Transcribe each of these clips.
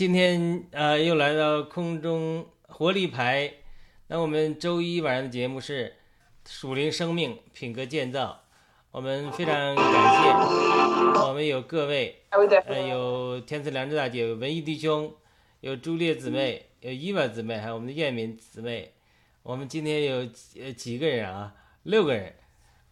今天呃又来到空中活力牌，那我们周一晚上的节目是属灵生命品格建造，我们非常感谢，我们有各位，呃有天赐良知大姐，有文艺弟兄，有朱烈姊妹，有伊娃姊妹，还有我们的燕敏姊妹，我们今天有呃几个人啊，六个人，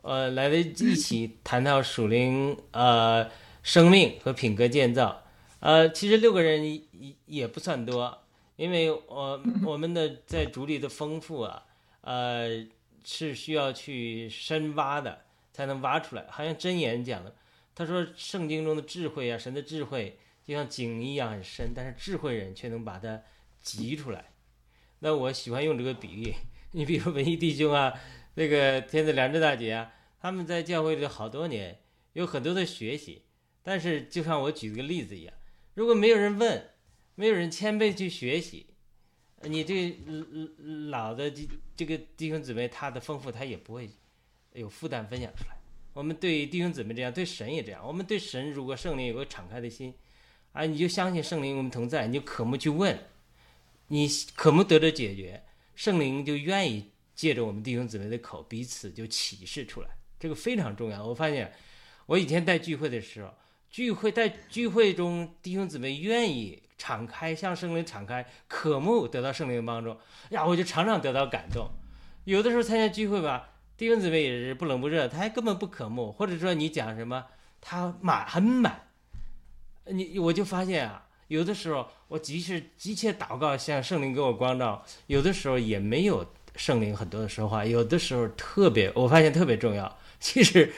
呃来了一起谈到属灵呃生命和品格建造。呃，其实六个人也也不算多，因为我 我们的在竹里的丰富啊，呃，是需要去深挖的，才能挖出来。好像真言讲的，他说圣经中的智慧啊，神的智慧就像井一样很深，但是智慧人却能把它汲出来。那我喜欢用这个比喻，你比如文艺弟兄啊，那个天子良知大姐啊，他们在教会里好多年，有很多的学习，但是就像我举个例子一样。如果没有人问，没有人谦卑去学习，你这老的这这个弟兄姊妹他的丰富他也不会有负担分享出来。我们对弟兄姊妹这样，对神也这样。我们对神如果圣灵有个敞开的心，啊，你就相信圣灵我们同在，你就渴慕去问，你渴慕得着解决，圣灵就愿意借着我们弟兄姊妹的口彼此就启示出来，这个非常重要。我发现我以前带聚会的时候。聚会在聚会中，弟兄姊妹愿意敞开，向圣灵敞开，渴慕得到圣灵的帮助，呀，我就常常得到感动。有的时候参加聚会吧，弟兄姊妹也是不冷不热，他还根本不渴慕，或者说你讲什么，他满很满。你我就发现啊，有的时候我即使急切祷告，向圣灵给我光照，有的时候也没有圣灵很多的说话，有的时候特别，我发现特别重要。其实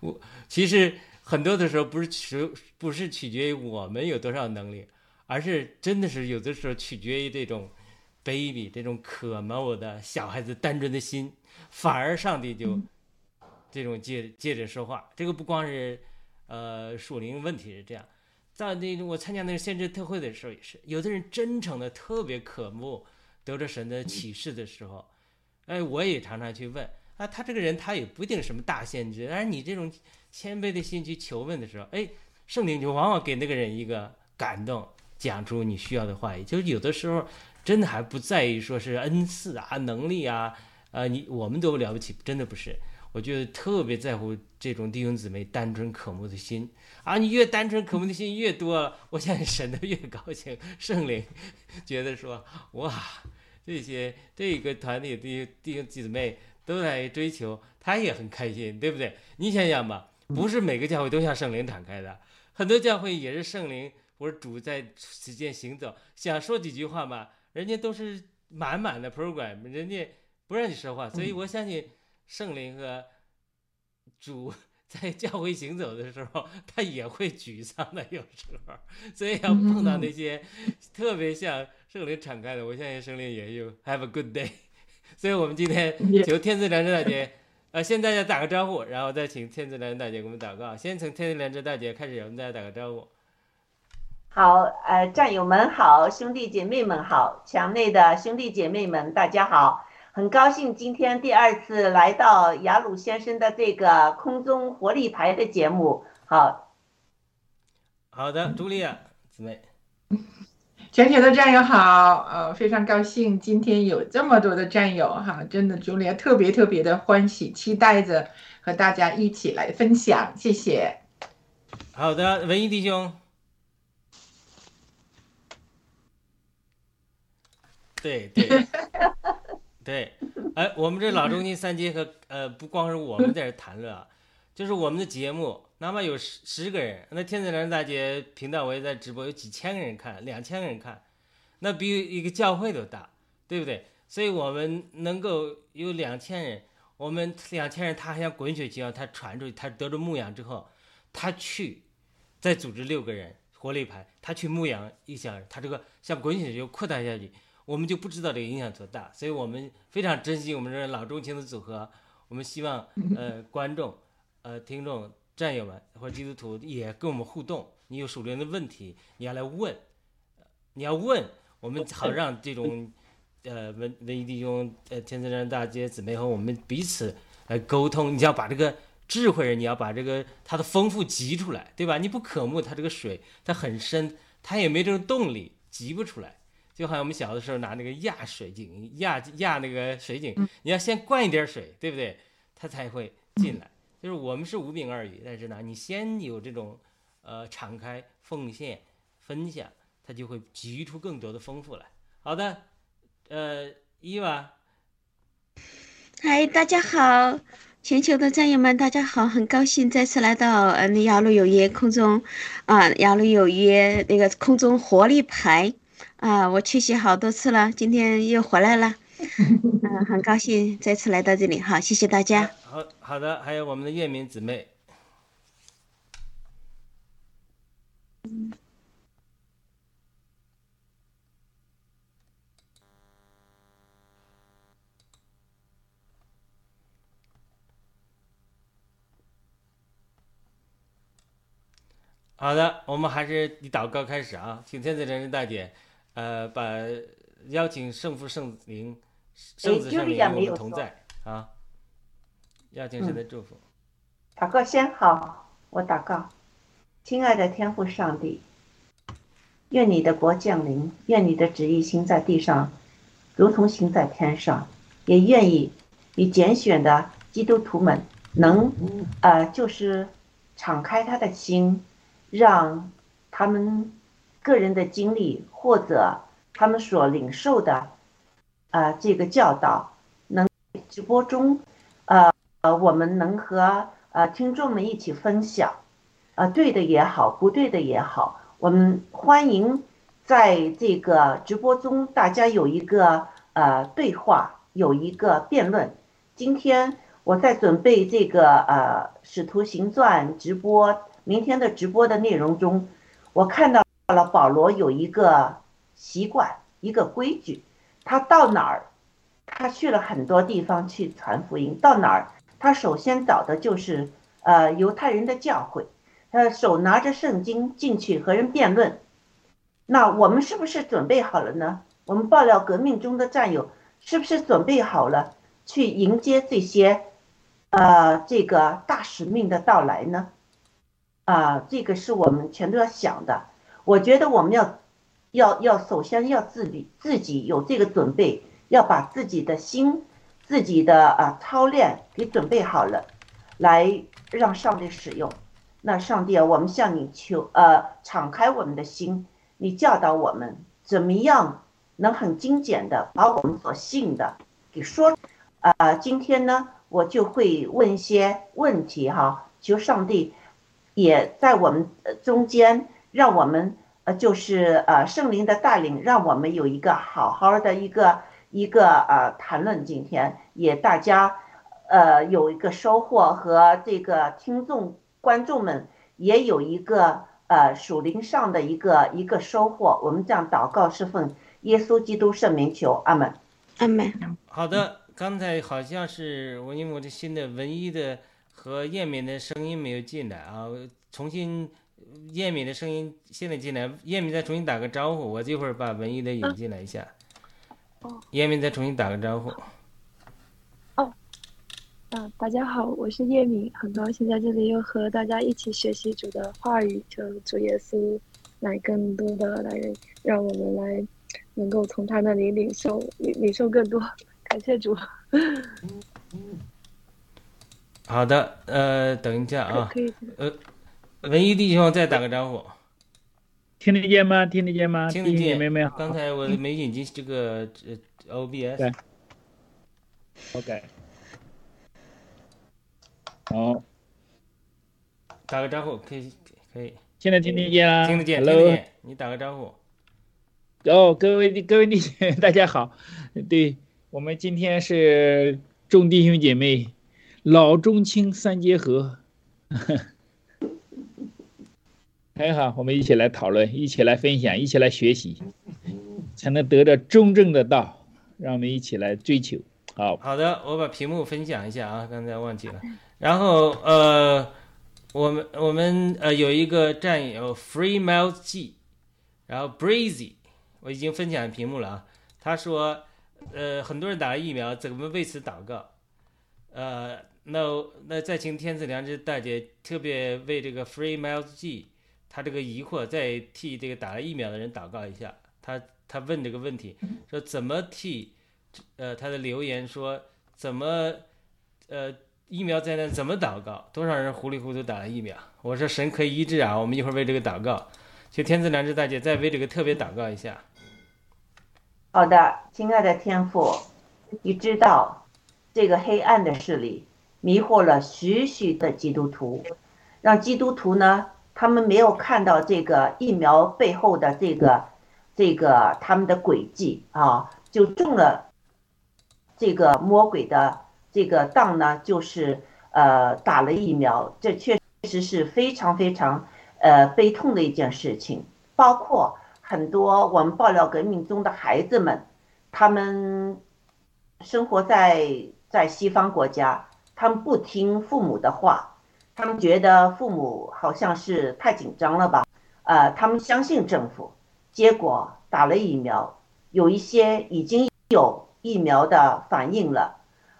我其实很多的时候不是取不是取决于我们有多少能力，而是真的是有的时候取决于这种 baby 这种渴慕的小孩子单纯的心，反而上帝就这种借借着说话。这个不光是呃属灵问题是这样，在那种我参加那个先知特会的时候也是，有的人真诚的特别渴慕得着神的启示的时候，哎，我也常常去问。啊，他这个人他也不一定什么大先知，但是你这种谦卑的心去求问的时候，哎，圣灵就往往给那个人一个感动，讲出你需要的话语。就是有的时候真的还不在于说是恩赐啊、能力啊，呃，你我们都了不起，真的不是。我觉得特别在乎这种弟兄姊妹单纯渴慕的心啊，你越单纯渴慕的心越多，我相信神的越高兴，圣灵觉得说哇，这些这个团体的弟兄姊妹。都在追求，他也很开心，对不对？你想想吧，不是每个教会都向圣灵敞开的，很多教会也是圣灵或者主在此间行走，想说几句话嘛，人家都是满满的 program，人家不让你说话，所以我相信圣灵和主 在教会行走的时候，他也会沮丧的，有时候，所以要碰到那些特别向圣灵敞开的，我相信圣灵也有 have a good day。所以我们今天求天赐良知大姐，呃，先大家打个招呼，然后再请天赐良知大姐给我们祷告。先从天赐良知大姐开始，我们大家打个招呼。好，呃，战友们好，兄弟姐妹们好，墙内的兄弟姐妹们大家好，很高兴今天第二次来到雅鲁先生的这个空中活力牌的节目。好，好的，朱莉亚姊妹。全体的战友好，呃，非常高兴今天有这么多的战友哈，真的朱莉亚特别特别的欢喜，期待着和大家一起来分享，谢谢。好的，文艺弟兄，对对 对，哎，我们这老中青三阶和呃，不光是我们在这谈论啊，就是我们的节目。哪怕有十十个人，那天子良大姐频道我也在直播，有几千个人看，两千个人看，那比一个教会都大，对不对？所以我们能够有两千人，我们两千人，他还像滚雪球一样，他传出去，他得着牧养之后，他去再组织六个人活力牌，他去牧养一小人，他这个像滚雪球扩大下去，我们就不知道这个影响多大。所以我们非常珍惜我们这老中青的组合，我们希望呃观众呃听众。战友们或者基督徒也跟我们互动，你有属灵的问题，你要来问，你要问我们，好让这种呃文文艺弟兄、呃天赐山大街姊妹和我们彼此来沟通。你要把这个智慧人，你要把这个他的丰富集出来，对吧？你不渴慕他这个水，它很深，他也没这种动力，集不出来。就好像我们小的时候拿那个压水井压压那个水井，你要先灌一点水，对不对？它才会进来。就是我们是五饼二鱼，但是呢，你先有这种，呃，敞开奉献、分享，它就会集出更多的丰富来。好的，呃，伊娃，嗨，大家好，全球的战友们，大家好，很高兴再次来到嗯雅鲁有约空中，啊，雅鲁有约那个空中活力牌，啊，我缺席好多次了，今天又回来了。嗯，很高兴再次来到这里，好，谢谢大家。好好的，还有我们的月明姊妹。好的，我们还是以祷告开始啊，请天子真人大姐，呃，把邀请圣父、圣灵。圣子圣灵与我们同在啊！邀请神的祝福。祷告先好，我祷告，亲爱的天父上帝，愿你的国降临，愿你的旨意行在地上，如同行在天上。也愿意你拣选的基督徒们能，呃，就是敞开他的心，让他们个人的经历或者他们所领受的。啊，这个教导能直播中，呃，呃，我们能和呃听众们一起分享，呃，对的也好，不对的也好，我们欢迎在这个直播中大家有一个呃对话，有一个辩论。今天我在准备这个呃《使徒行传》直播明天的直播的内容中，我看到了保罗有一个习惯，一个规矩，他到哪儿，他去了很多地方去传福音，到哪儿。他首先找的就是呃犹太人的教会，他手拿着圣经进去和人辩论。那我们是不是准备好了呢？我们爆料革命中的战友是不是准备好了去迎接这些呃这个大使命的到来呢？啊，这个是我们全都要想的。我觉得我们要要要首先要自己自己有这个准备，要把自己的心。自己的啊操练给准备好了，来让上帝使用。那上帝啊，我们向你求，呃，敞开我们的心，你教导我们怎么样能很精简的把我们所信的给说。啊，今天呢，我就会问一些问题哈，求上帝也在我们中间，让我们呃，就是呃圣灵的带领，让我们有一个好好的一个。一个呃谈论，今天也大家呃有一个收获和这个听众观众们也有一个呃属灵上的一个一个收获。我们这样祷告是奉耶稣基督圣名求，阿门，阿门。好的，刚才好像是我因为我的新的文艺的和叶敏的声音没有进来啊，重新叶敏的声音现在进来，叶敏再重新打个招呼，我这会儿把文艺的引进来一下。哦叶敏，再重新打个招呼。哦，啊，大家好，我是叶敏，很高兴在这里又和大家一起学习主的话语，求主耶稣来更多的来让我们来能够从他那里领受领领受更多，感谢主。好的，呃，等一下啊，呃，文艺弟兄再打个招呼。听得见吗？听得见吗？听得见。没没刚才我没引进这个呃 OBS。对。OK。好。打个招呼，可以可以。现在听得见啊？听得见，听得见。你打个招呼。哦，各位各位弟兄，大家好。对我们今天是众弟兄姐妹，老中青三结合。很好，我们一起来讨论，一起来分享，一起来学习，才能得到真正的道。让我们一起来追求。好好的，我把屏幕分享一下啊，刚才忘记了。然后呃，我们我们呃有一个战友 Free Mouth G，然后 Breezy，我已经分享屏幕了啊。他说呃很多人打了疫苗，怎么为此祷告？呃，那那再请天赐良知大姐特别为这个 Free Mouth G。他这个疑惑，再替这个打了疫苗的人祷告一下。他他问这个问题，说怎么替，呃，他的留言说怎么，呃，疫苗灾难怎么祷告？多少人糊里糊涂打了疫苗？我说神可以医治啊，我们一会儿为这个祷告。就天赐良知大姐再为这个特别祷告一下。好的，亲爱的天父，你知道这个黑暗的势力迷惑了许许的基督徒，让基督徒呢？他们没有看到这个疫苗背后的这个，这个他们的诡计啊，就中了这个魔鬼的这个当呢，就是呃打了疫苗，这确实是非常非常呃悲痛的一件事情。包括很多我们爆料革命中的孩子们，他们生活在在西方国家，他们不听父母的话。他们觉得父母好像是太紧张了吧？呃，他们相信政府，结果打了疫苗，有一些已经有疫苗的反应了，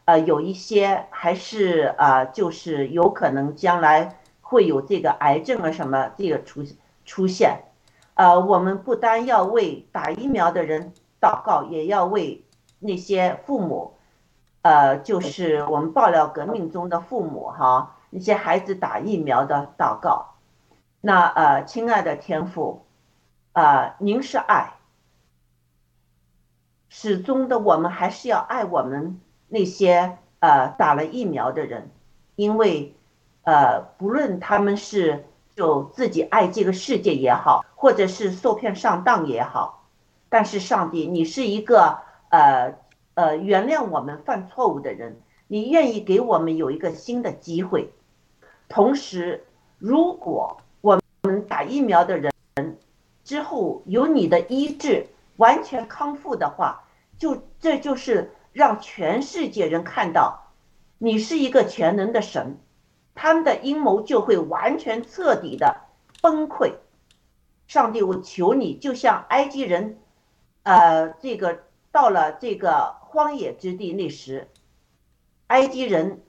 呃，有一些还是呃，就是有可能将来会有这个癌症啊什么这个出出现。呃，我们不单要为打疫苗的人祷告，也要为那些父母，呃，就是我们爆料革命中的父母哈。那些孩子打疫苗的祷告，那呃，亲爱的天父，啊，您是爱，始终的我们还是要爱我们那些呃打了疫苗的人，因为呃不论他们是就自己爱这个世界也好，或者是受骗上当也好，但是上帝，你是一个呃呃原谅我们犯错误的人，你愿意给我们有一个新的机会。同时，如果我们打疫苗的人之后有你的医治，完全康复的话，就这就是让全世界人看到你是一个全能的神，他们的阴谋就会完全彻底的崩溃。上帝，我求你，就像埃及人，呃，这个到了这个荒野之地那时，埃及人。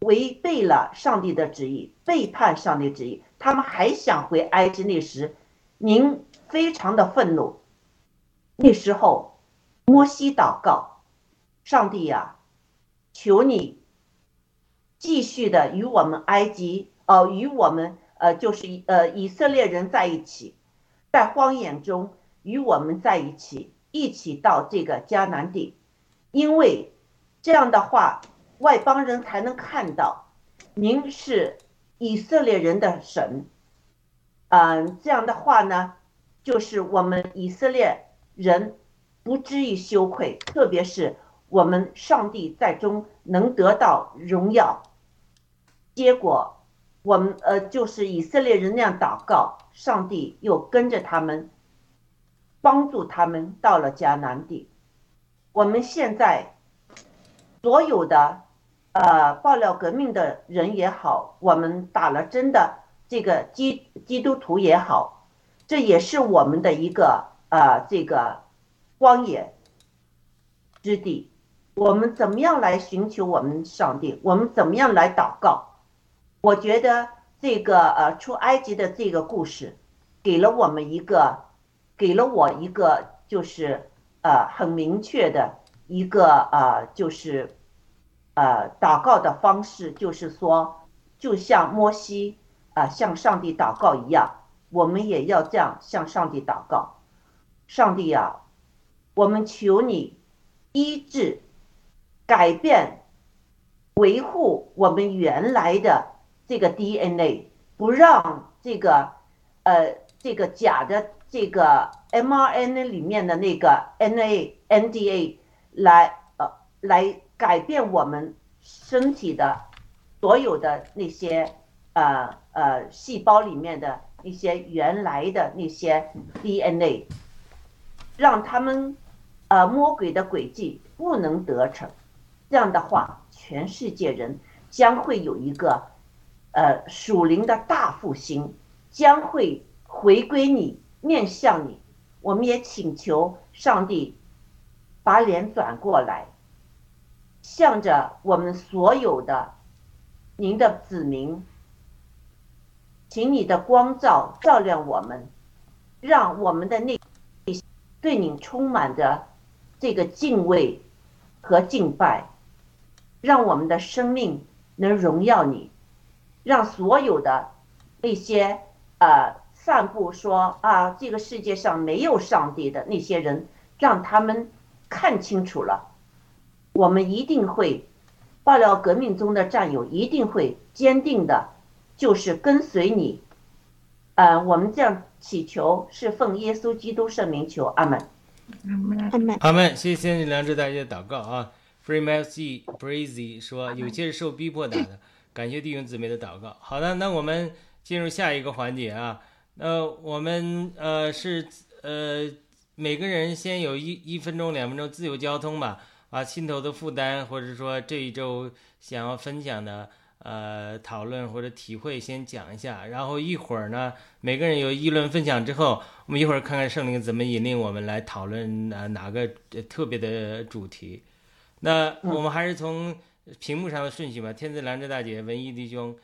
违背了上帝的旨意，背叛上帝旨意，他们还想回埃及那时，您非常的愤怒。那时候，摩西祷告，上帝呀，求你继续的与我们埃及，呃，与我们呃，就是呃以色列人在一起，在荒野中与我们在一起，一起到这个迦南地，因为这样的话。外邦人才能看到，您是以色列人的神，嗯，这样的话呢，就是我们以色列人不至于羞愧，特别是我们上帝在中能得到荣耀。结果，我们呃，就是以色列人那样祷告，上帝又跟着他们，帮助他们到了迦南地。我们现在所有的。呃，爆料革命的人也好，我们打了针的这个基基督徒也好，这也是我们的一个呃这个荒野之地。我们怎么样来寻求我们上帝？我们怎么样来祷告？我觉得这个呃出埃及的这个故事，给了我们一个，给了我一个就是呃很明确的一个呃就是。呃，祷告的方式就是说，就像摩西啊向上帝祷告一样，我们也要这样向上帝祷告。上帝啊，我们求你医治、改变、维护我们原来的这个 DNA，不让这个呃这个假的这个 mRNA 里面的那个 NA、NDA 来呃来。改变我们身体的所有的那些呃呃细胞里面的一些原来的那些 DNA，让他们呃魔鬼的诡计不能得逞。这样的话，全世界人将会有一个呃属灵的大复兴，将会回归你，面向你。我们也请求上帝把脸转过来。向着我们所有的您的子民，请你的光照照亮我们，让我们的内对你充满着这个敬畏和敬拜，让我们的生命能荣耀你，让所有的那些呃散布说啊这个世界上没有上帝的那些人，让他们看清楚了。我们一定会，爆料革命中的战友一定会坚定的，就是跟随你。呃，我们这样祈求是奉耶稣基督圣名求，阿门。阿门。阿门。谢谢你良知大家祷告啊。Free Mercy Breezy 说，有些是受逼迫打的，感谢弟兄姊妹的祷告。好的，那我们进入下一个环节啊。那我们呃是呃每个人先有一一分钟、两分钟自由交通吧。把心头的负担，或者说这一周想要分享的呃讨论或者体会，先讲一下。然后一会儿呢，每个人有议论分享之后，我们一会儿看看圣灵怎么引领我们来讨论呃哪个特别的主题。那我们还是从屏幕上的顺序吧。天子兰芝大姐、文艺弟兄、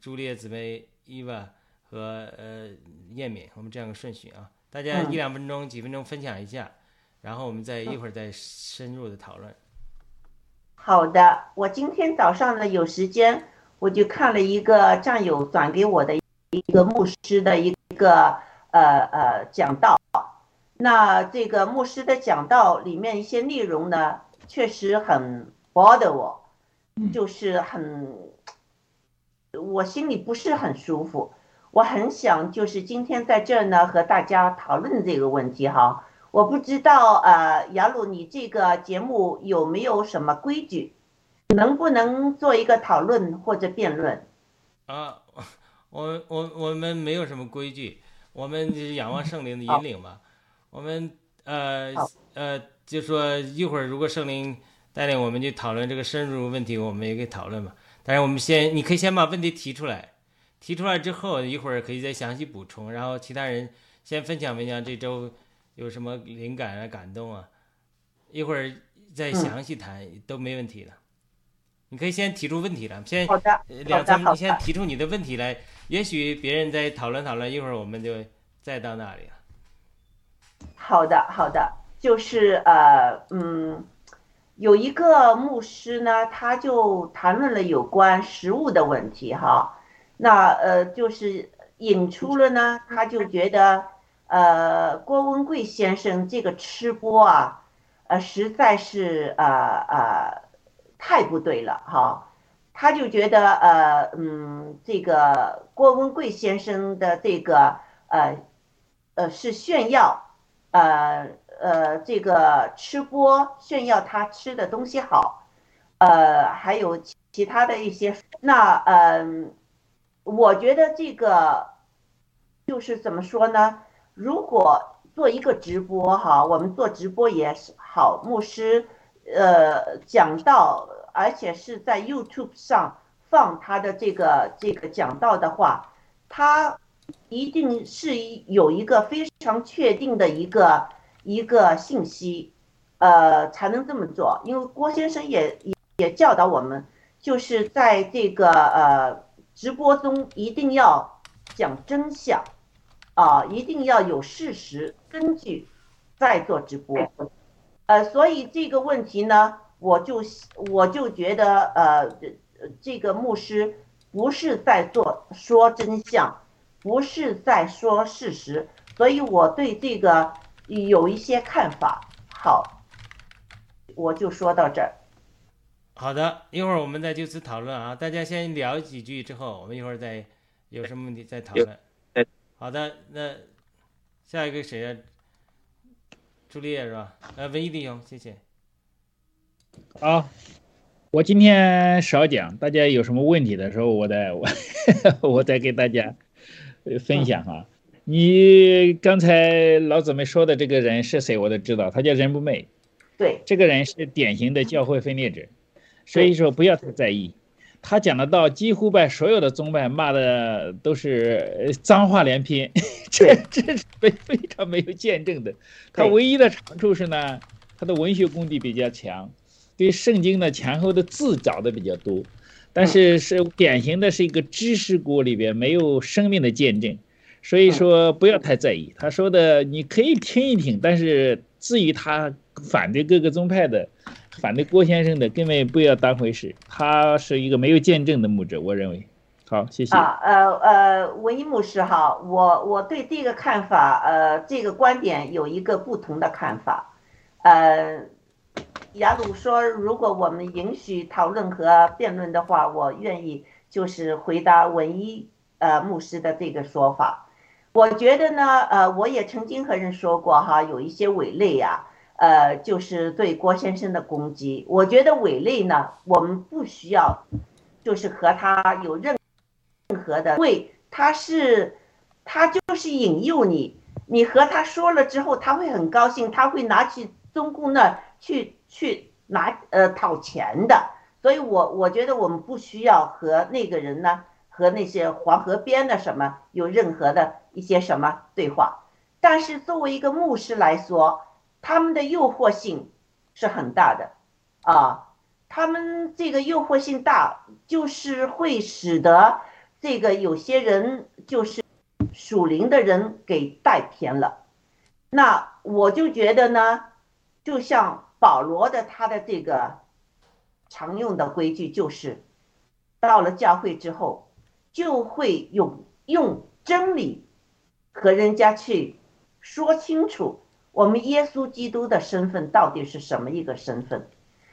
朱丽叶姊妹、伊娃和呃燕敏，我们这样个顺序啊。大家一两分钟、几分钟分享一下。然后我们再一会儿再深入的讨论。好的，我今天早上呢有时间，我就看了一个战友转给我的一个牧师的一个呃呃讲道。那这个牧师的讲道里面一些内容呢，确实很 bother 我。就是很，我心里不是很舒服。我很想就是今天在这儿呢和大家讨论这个问题哈。我不知道呃，雅鲁你这个节目有没有什么规矩，能不能做一个讨论或者辩论？啊，我我我们没有什么规矩，我们就是仰望圣灵的引领嘛。我们呃呃，就说一会儿如果圣灵带领我们去讨论这个深入问题，我们也可以讨论嘛。但是我们先，你可以先把问题提出来，提出来之后，一会儿可以再详细补充，然后其他人先分享分享这周有什么灵感啊、感动啊，一会儿再详细谈、都没问题的。你可以先提出问题来，先好的，你先提出你的问题来，也许别人再讨论讨论，一会儿我们就再到那里了。好的，好的，就是呃，嗯，有一个牧师呢，他就谈论了有关食物的问题哈，那呃，就是引出了呢，他就觉得呃，郭文贵先生这个吃播啊，呃，实在是呃呃太不对了哈。他就觉得，呃，嗯，这个郭文贵先生的这个，呃，呃，是炫耀，呃呃，这个吃播炫耀他吃的东西好，呃，还有其他的一些，那嗯、我觉得这个就是怎么说呢？如果做一个直播哈，我们做直播也是好，牧师呃讲到，而且是在 YouTube 上放他的这个这个讲道的话，他一定是有一个非常确定的一个一个信息，呃，才能这么做。因为郭先生也也也教导我们，就是在这个呃直播中一定要讲真相，啊，一定要有事实根据再做直播。呃，所以这个问题呢，我就我就觉得呃，这个牧师不是在做说真相。不是在说事实，所以我对这个有一些看法。好，我就说到这儿。好的，一会儿我们再就此讨论啊，大家先聊几句之后，我们一会儿再有什么问题再讨论。好的，那下一个谁呀、朱丽叶是吧？呃，文艺弟兄，谢谢。好，我今天少讲，大家有什么问题的时候，我再我我再给大家呃分享哈。你刚才老姊妹说的这个人是谁，我都知道，他叫任不昧。对，这个人是典型的教会分裂者，所以说不要太在意。他讲的道几乎把所有的宗派骂的都是呃脏话连篇，这这是非非常没有见证的。他唯一的长处是呢，他的文学功底比较强，对圣经的前后的字找的比较多，但是是典型的是一个知识国里边没有生命的见证。所以说不要太在意。他说的，你可以听一听，但是至于他反对各个宗派的，反对郭先生的，根本不要当回事。他是一个没有见证的牧者，我认为。好，谢谢。啊，呃呃，文一牧师哈，我我对这个看法，呃，这个观点有一个不同的看法。呃，雅鲁说，如果我们允许讨论和辩论的话，我愿意就是回答文一呃牧师的这个说法。我觉得呢，呃，我也曾经和人说过哈，有一些伪类呀、呃，就是对郭先生的攻击。我觉得伪类呢，我们不需要，就是和他有任何的，为他是他就是引诱你，你和他说了之后，他会很高兴，他会拿去中共那去去拿呃讨钱的。所以我我觉得我们不需要和那个人呢，和那些黄河边的什么有任何的一些什么对话。但是作为一个牧师来说，他们的诱惑性是很大的啊，他们这个诱惑性大，就是会使得这个有些人就是属灵的人给带偏了。那我就觉得呢，就像保罗的他的这个常用的规矩就是，到了教会之后，就会用用真理和人家去说清楚我们耶稣基督的身份到底是什么一个身份。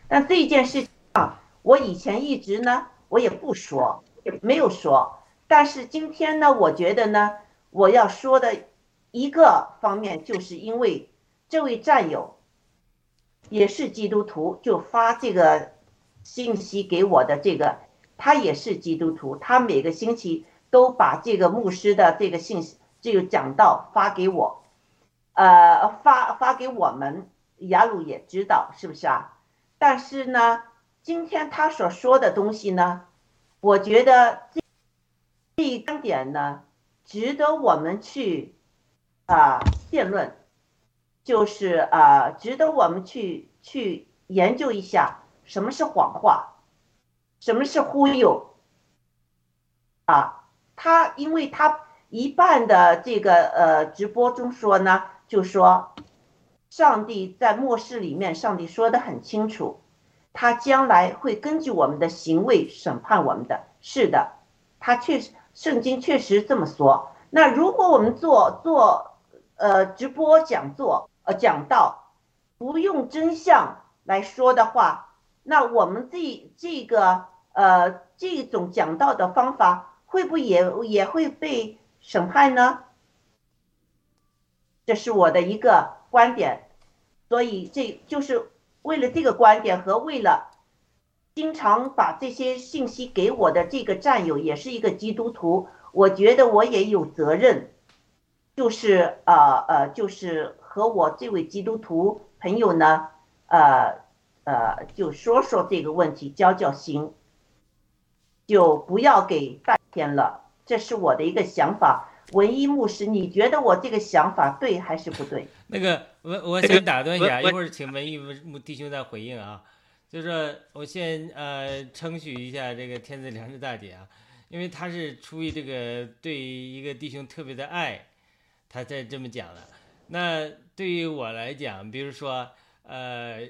那这件事情啊，我以前一直呢，我也不说，也没有说。但是今天呢，我觉得呢，我要说的一个方面，就是因为这位战友也是基督徒，就发这个信息给我的这个，他也是基督徒，他每个星期都把这个牧师的这个信息，这个讲道发给我，呃，发发给我们，雅鲁也知道是不是啊？但是呢，今天他所说的东西呢，我觉得这这一观点呢，值得我们去啊辩论，就是啊，值得我们去去研究一下什么是谎话，什么是忽悠啊？他因为他一半的这个呃直播中说呢，就说上帝在末世里面，上帝说的很清楚，他将来会根据我们的行为审判我们的。是的，他确实，圣经确实这么说。那如果我们做做呃直播讲座呃讲道，不用真相来说的话，那我们这这个呃这种讲道的方法会不会也也会被审判呢？这是我的一个观点，所以这就是为了这个观点和为了经常把这些信息给我的这个战友，也是一个基督徒，我觉得我也有责任，就是呃呃，就是和我这位基督徒朋友呢，呃呃，就说说这个问题，交交心，就不要给半天了，这是我的一个想法。文一牧师，你觉得我这个想法对还是不对？那个，我我想打断一下，一会儿请文艺牧弟兄再回应啊。就是我先呃称许一下这个天子良知大姐啊，因为她是出于这个对一个弟兄特别的爱，她才这么讲的。那对于我来讲，比如说呃，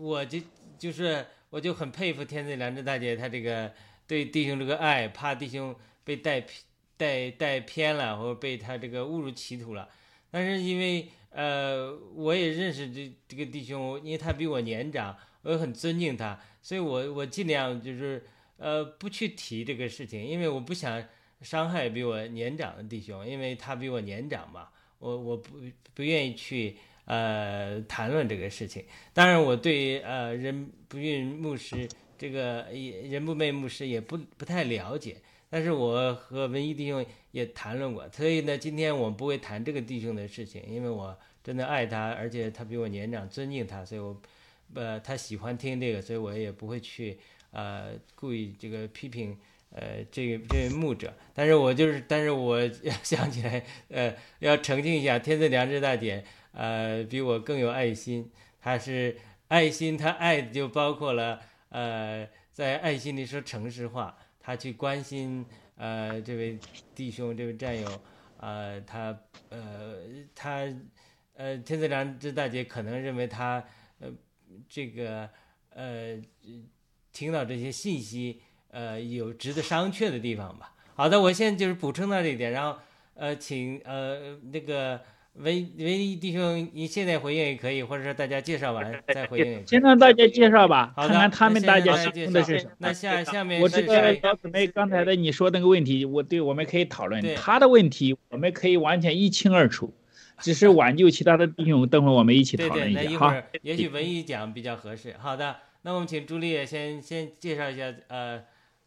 我就就是我就很佩服天子良知大姐，她这个对弟兄这个爱，怕弟兄被带偏。带带偏了，或者被他这个误入歧途了。但是因为呃，我也认识这这个弟兄，因为他比我年长，我很尊敬他，所以我我尽量就是呃不去提这个事情，因为我不想伤害比我年长的弟兄，因为他比我年长嘛，我我不不愿意去呃谈论这个事情。当然，我对呃人不孕牧师这个也人不昧牧师也不不太了解。但是我和文艺弟兄也谈论过，所以呢，今天我们不会谈这个弟兄的事情，因为我真的爱他，而且他比我年长，尊敬他，所以我，呃，他喜欢听这个，所以我也不会去呃故意这个批评呃这个这位牧者。但是我就是，但是我要想起来，呃，要澄清一下，天赐良知大姐，呃，比我更有爱心，她是爱心，她爱的就包括了，呃，在爱心里说诚实话。他去关心呃这位弟兄这位战友，呃他呃他呃天赐良知大姐可能认为他呃这个呃听到这些信息呃有值得商榷的地方吧。好的，我现在就是补充到这一点，然后呃请呃那个。唯唯一弟兄，你现在回应也可以，或者说大家介绍完 再回应。先让大家介绍吧，好看看他们大家想的是什么。那下下面我知道老姊妹刚才的你说那个问题，我对我们可以讨论。他的问题我们可以完全一清二楚，只是挽救其他的弟兄，等会我们一起讨论一下。对对，那一会儿也许文艺讲比较合适。好的，那我们请朱丽先先介绍一下呃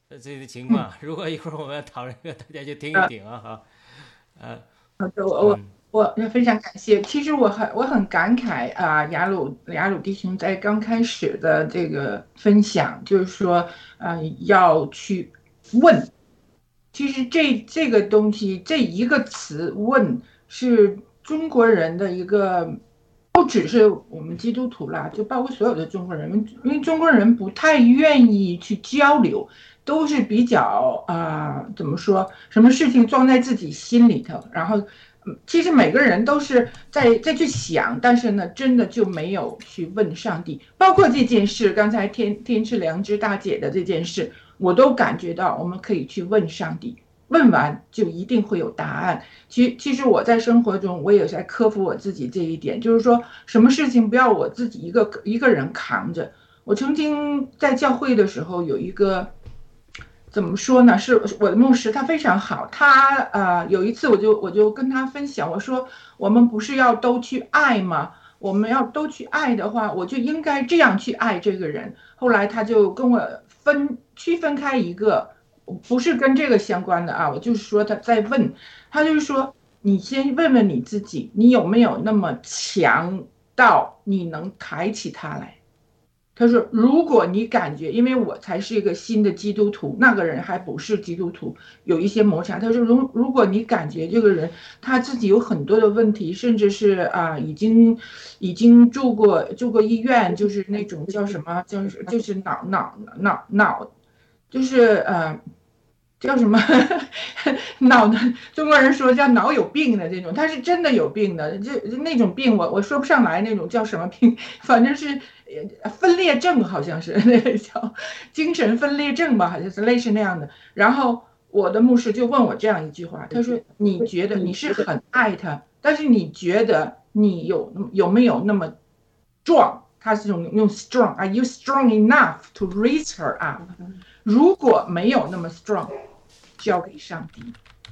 自己的情况。如果一会儿我们要讨论这个，大家就听一听啊哈。呃，好的，我我。我也非常感谢。其实我很我很感慨啊，雅鲁雅鲁弟兄在刚开始的这个分享，就是说，呃，要去问。其实这这个东西，这一个词“问”是中国人的一个，不只是我们基督徒啦，就包括所有的中国人，因为中国人不太愿意去交流，都是比较啊，怎么说，什么事情装在自己心里头，然后。其实每个人都是在在去想，但是呢，真的就没有去问上帝。包括这件事，刚才天天赐良知大姐的这件事，我都感觉到我们可以去问上帝，问完就一定会有答案。其其实我在生活中，我也在克服我自己这一点，就是说什么事情不要我自己一个一个人扛着。我曾经在教会的时候有一个。怎么说呢？是我的牧师，他非常好。他呃，有一次我就我就跟他分享，我说我们不是要都去爱吗？我们要都去爱的话，我就应该这样去爱这个人。后来他就跟我分区分开一个，不是跟这个相关的啊。我就是说他在问，他就是说你先问问你自己，你有没有那么强到你能抬起他来？他说：“如果你感觉，因为我才是一个新的基督徒，那个人还不是基督徒，有一些摩擦。他说，如如果你感觉这个人他自己有很多的问题，甚至是啊，已经已经住过住过医院，就是那种叫什么，叫就是脑脑脑脑，就是呃。”叫什么 脑的？中国人说叫脑有病的这种，他是真的有病的。这那种病，我我说不上来那种叫什么病，反正是分裂症，好像是 那个叫精神分裂症吧，好像是类似那样的。然后我的牧师就问我这样一句话，他说：“你觉得你是很爱他，但是你觉得你有有没有那么壮？他是用用 strong，Are you strong enough to raise her up？如果没有那么 strong。”交给上帝，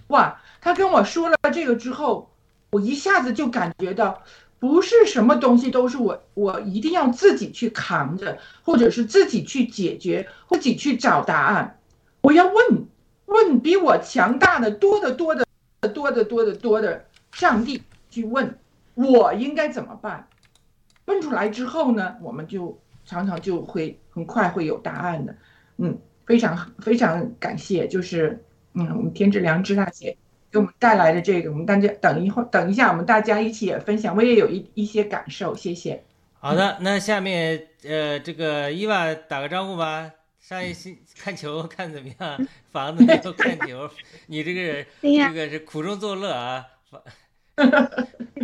哇！他跟我说了这个之后，我一下子就感觉到，不是什么东西都是我我一定要自己去扛着，或者是自己去解决，自己去找答案。我要问问比我强大的多得多的多得多的多的上帝去问，我应该怎么办？问出来之后呢，我们就常常就会很快会有答案的。嗯，非常非常感谢，就是。嗯，我们天之良知大姐给我们带来的这个，我们大家等一会儿，等一下，我们大家一起也分享，我也有一一些感受，谢谢。好的，那下面呃，这个伊娃打个招呼吧。上一期 看球看怎么样？房子里头看球，你这个这个是苦中作乐啊。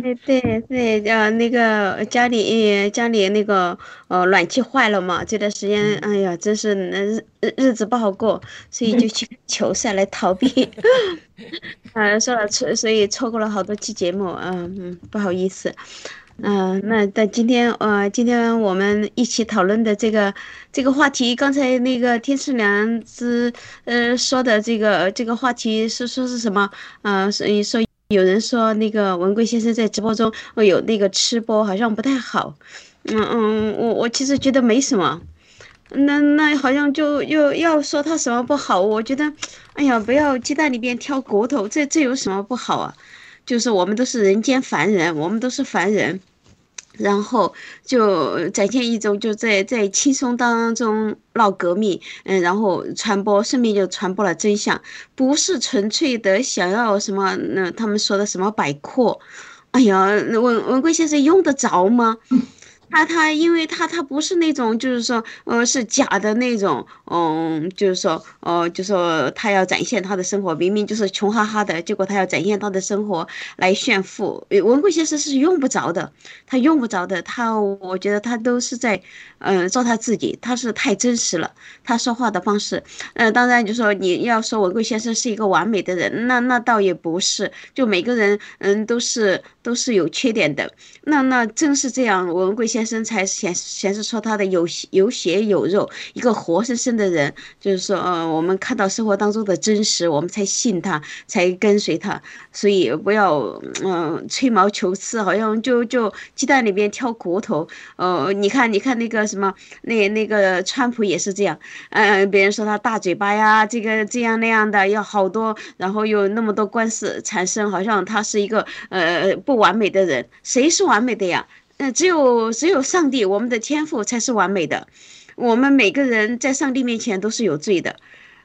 对对对，呃，那个家里家里那个呃暖气坏了嘛，这段时间哎呀，真是日日日子不好过，所以就去 球赛来逃避。嗯，说了错，所以错过了好多期节目，嗯嗯，不好意思。嗯，那但今天呃，今天我们一起讨论的这个这个话题，刚才那个天赐良知呃说的这个这个话题是说是什么？啊，所以说。有人说那个文贵先生在直播中有那个吃播好像不太好，嗯嗯，我我其实觉得没什么，那那好像就又要说他什么不好，我觉得，哎呀，不要鸡蛋里边挑骨头，这这有什么不好啊？就是我们都是人间凡人，我们都是凡人。然后就展现一种就在在轻松当中闹革命，嗯，然后传播，顺便就传播了真相，不是纯粹的想要什么，那他们说的什么摆阔，哎呀，文文贵先生用得着吗？他他，因为他他不是那种，就是说，呃，是假的那种，嗯，就是说，呃，就说他要展现他的生活，明明就是穷哈哈的，结果他要展现他的生活来炫富。文贵先生是用不着的，他用不着的，他我觉得他都是在，嗯，做他自己，他是太真实了，他说话的方式，嗯，当然就说你要说文贵先生是一个完美的人，那那倒也不是，就每个人，嗯，都是都是有缺点的，那那正是这样，文贵先。生才显显示出他的有有血有肉，一个活生生的人，就是说，呃，我们看到生活当中的真实，我们才信他，才跟随他。所以不要，嗯，吹毛求疵，好像就就鸡蛋里面挑骨头。呃，你看，你看那个什么，那那个川普也是这样，嗯，别人说他大嘴巴呀，这个这样那样的，要好多，然后有那么多官司产生，好像他是一个呃不完美的人，谁是完美的呀？嗯，只有只有上帝，我们的天赋才是完美的。我们每个人在上帝面前都是有罪的，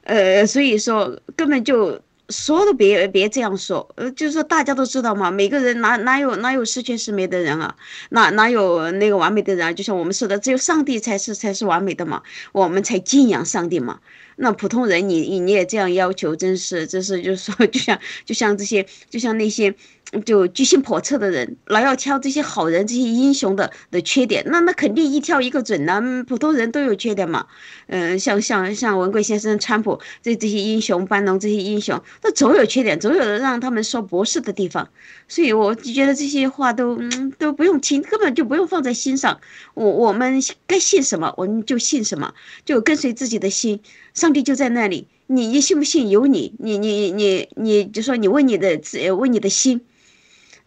呃，所以说根本就说都别别这样说。呃，就是说大家都知道嘛，每个人哪哪有哪有十全十美的人啊？哪哪有那个完美的人啊？就像我们说的，只有上帝才是才是完美的嘛，我们才敬仰上帝嘛。那普通人你你你也这样要求，真是真是就是说，就像就像这些就像那些就居心叵测的人，老要挑这些好人这些英雄的的缺点，那那肯定一挑一个准呐、嗯普通人都有缺点嘛。嗯、像像像文贵先生、川普这这些英雄，班农这些英雄，那总有缺点，总有让他们说不是的地方。所以我就觉得这些话都都不用听，根本就不用放在心上。我我们该信什么我们就信什么，就跟随自己的心，上帝就在那里。你你信不信由你，你你你你就说你问你的自问你的心，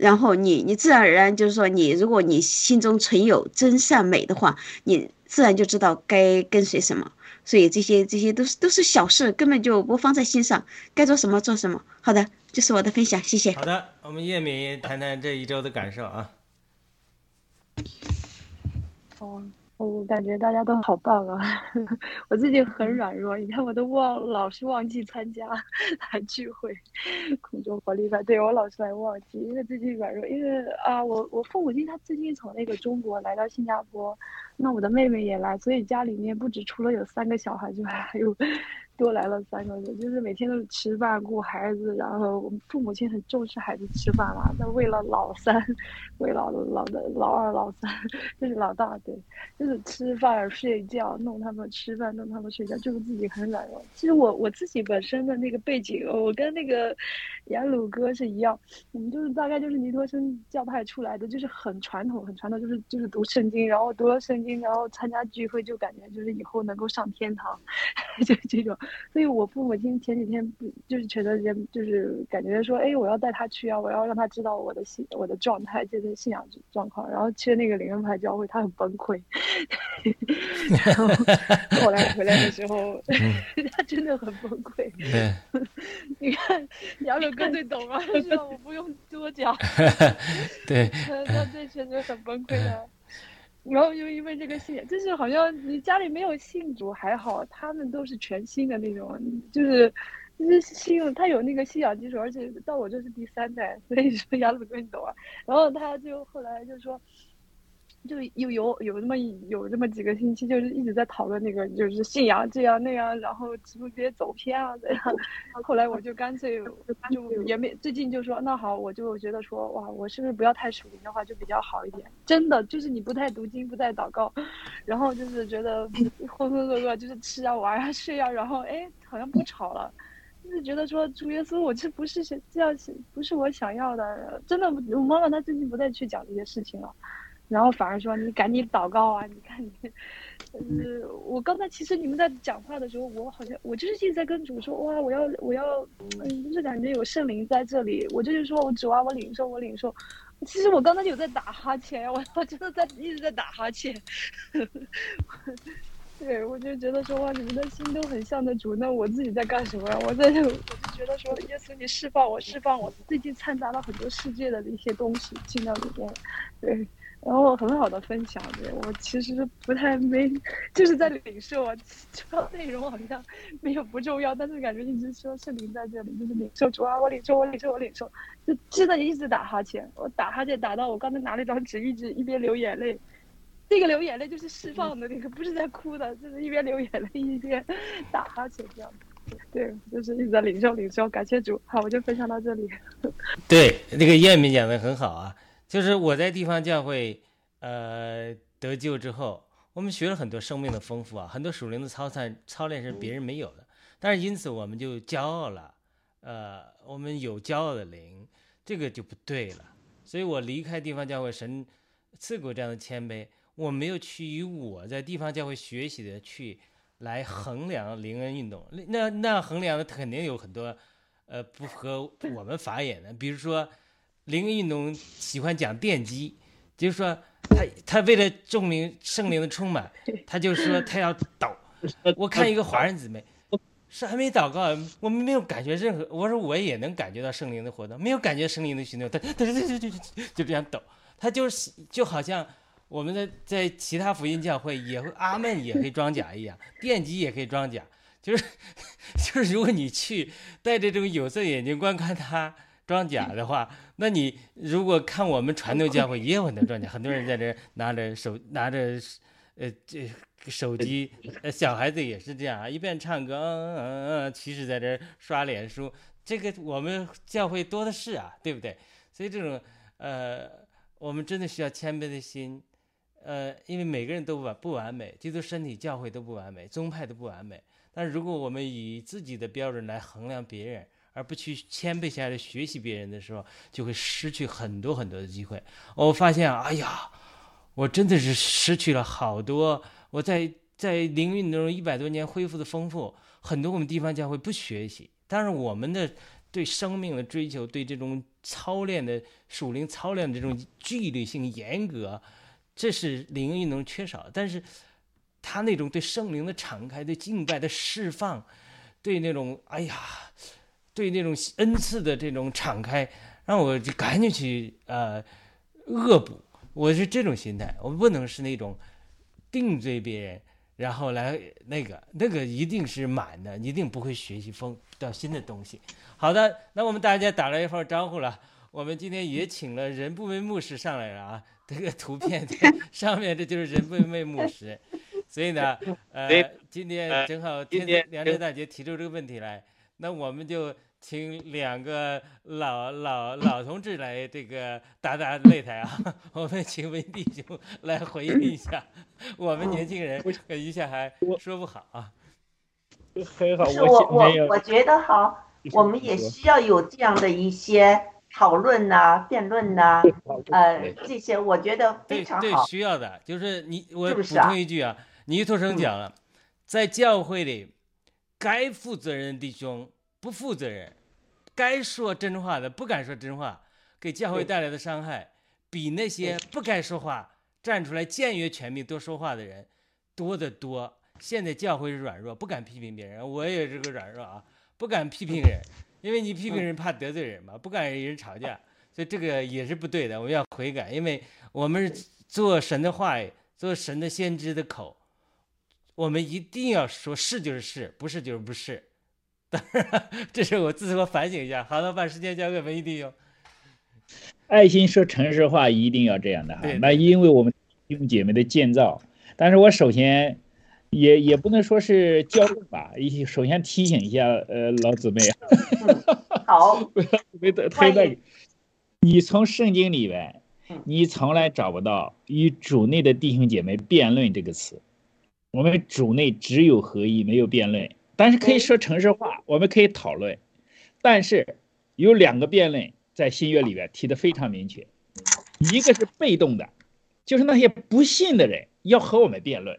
然后你你自然而然就是说你如果你心中存有真善美的话，你自然就知道该跟随什么。所以这些这些都是都是小事，根本就不放在心上，该做什么做什么。好的，这是我的分享，谢谢。好的，我们叶敏谈谈这一周的感受啊。哦，我感觉大家都好棒啊！我最近很软弱，你看我都忘，老是忘记参加 来聚会，空中活力派，对我老是来忘记，因为最近软弱，因为啊，我我父母亲他最近从那个中国来到新加坡，那我的妹妹也来，所以家里面不止除了有三个小孩之外，还有多来了三个月，就是每天都是吃饭顾孩子，然后我们父母亲很重视孩子吃饭嘛，那为了老三，为了老的老二、老三，就是老大，对，就是吃饭睡觉，弄他们吃饭，弄他们睡觉，就是自己很软弱。其实我我自己本身的那个背景，我跟那个雅鲁哥是一样，我们就是大概就是尼托生教派出来的，就是很传统，很传统，就是就是读圣经，然后读了圣经，然后参加聚会，就感觉就是以后能够上天堂，就这种。所以我父母亲前几天不就是前段时间就是感觉说，哎，我要带他去啊，我要让他知道我的信我的状态，这个信仰状况。然后去那个灵恩派教会，他很崩溃。然后后来回来的时候 他真的很崩溃。你看杨柳哥最懂啊，是吧？我不用多讲。对，他他这确实很崩溃的。然后又因为这个信仰，就是好像你家里没有信主还好，他们都是全新的那种，就是就是信，他有那个信仰基础，而且到我这是第三代，所以说杨鲁哥你懂啊。然后他就后来就说。就有有有那么有这么几个星期，就是一直在讨论那个，就是信仰这样那样，然后直接走偏啊这样。后来我就干脆 就也没最近就说那好，我就觉得说哇，我是不是不要太属灵的话就比较好一点？真的就是你不太读经，不太祷告，然后就是觉得 浑浑噩噩，就是吃啊玩啊睡啊，然后哎好像不吵了。就是觉得说主耶稣，我这不是想这样，不是我想要的。真的，我妈妈她最近不再去讲这些事情了。然后反而说你赶紧祷告啊！你看你，呃，我刚才其实你们在讲话的时候，我好像我就是一直在跟主说哇，我要我要，嗯，就是感觉有圣灵在这里，我就是说我主啊，我领受我领受。其实我刚才有在打哈欠，我我真的在一直在打哈欠。对，我就觉得说哇，你们的心都很像的主，那我自己在干什么呀？我在这，我就觉得说，耶稣你释放我，释放我。最近掺杂了很多世界的一些东西进到里面，对。然后很好的分享，对我其实不太没，就是在领受啊，主要内容好像没有不重要，但是感觉一直说圣灵在这里，就是领受主啊，我领受，我领受，我领受，就真的一直打哈欠，我打哈欠打到我刚才拿了一张纸，一直一边流眼泪，这个流眼泪就是释放的那个，不是在哭的，就是一边流眼泪一边打哈欠这样，对，就是一直在领受领受，感谢主，好，我就分享到这里。对，那个燕明讲的很好啊。就是我在地方教会，呃，得救之后，我们学了很多生命的丰富啊，很多属灵的操练操练是别人没有的，但是因此我们就骄傲了，呃，我们有骄傲的灵，这个就不对了。所以我离开地方教会，神赐给我这样的谦卑，我没有去以我在地方教会学习的去来衡量灵恩运动，那那衡量的肯定有很多，呃，不合我们法眼的，比如说。灵运动喜欢讲奠基，就是说他他为了证明圣灵的充满，他就说他要祷。我看一个华人姊妹是还没祷告，我们没有感觉任何。我说我也能感觉到圣灵的活动，没有感觉圣灵的行动，他他他就就就就这样抖。他就是就好像我们的在其他福音教会也会阿门也可以装甲一样，奠基也可以装甲，就是 就是如果你去戴着这种有色眼镜观看他。装甲的话，那你如果看我们传统教会也有很多装甲，很多人在这拿着手 拿着，呃，这手机，呃，小孩子也是这样啊，一边唱歌，嗯嗯嗯，其实在这刷脸书，这个我们教会多的是啊，对不对？所以这种，呃，我们真的需要谦卑的心，呃，因为每个人都完不完美，基督身体教会都不完美，宗派都不完美。但如果我们以自己的标准来衡量别人，而不去谦卑下来学习别人的时候，就会失去很多很多的机会。我发现，哎呀，我真的是失去了好多。我在在灵运中一百多年恢复的丰富，很多我们地方教会不学习。但是我们的对生命的追求，对这种操练的属灵操练的这种纪律性严格，这是灵运中缺少。但是他那种对圣灵的敞开、对敬拜的释放、对那种哎呀，对那种恩赐的这种敞开，让我就赶紧去呃恶补。我是这种心态，我不能是那种。定罪别人，然后来那个那个一定是满的，一定不会学习丰到新的东西。好的，那我们大家打了一会儿招呼了，我们今天也请了人不为牧师上来了啊。这个图片上面这就是人不为牧师，所以呢，呃，今天正好天良知大姐提出这个问题来，那我们就。请两个老老老同志来这个打打擂台啊！我们请文弟兄来回应一下，我们年轻人一下还说不好啊。很好，我我我觉得哈，我们也需要有这样的一些讨论呐、辩论呐，呃，这些我觉得非常好。对，需要的，就是你我补充一句啊，倪托生讲了，在教会里，该负责任的弟兄。不负责任，该说真话的不敢说真话，给教会带来的伤害，比那些不该说话、站出来僭越权柄多说话的人多得多。现在教会是软弱，不敢批评别人，我也是个软弱啊，不敢批评人，因为你批评人怕得罪人嘛，不敢与人吵架，所以这个也是不对的。我们要悔改，因为我们是做神的话语，做神的先知的口，我们一定要说是就是是，不是就是不是。当然，这是我自我反省一下。好的，把时间交给文一弟兄。爱心说城市话，一定要这样的哈。那因为我们弟兄姐妹的建造，但是我首先也也不能说是教育吧，一首先提醒一下呃老姊妹。好。没得太那个。你从圣经里边，你从来找不到与主内的弟兄姐妹辩论这个词。我们主内只有合一，没有辩论。但是可以说城市化，我们可以讨论，但是有两个辩论在新约里边提的非常明确，一个是被动的，就是那些不信的人要和我们辩论，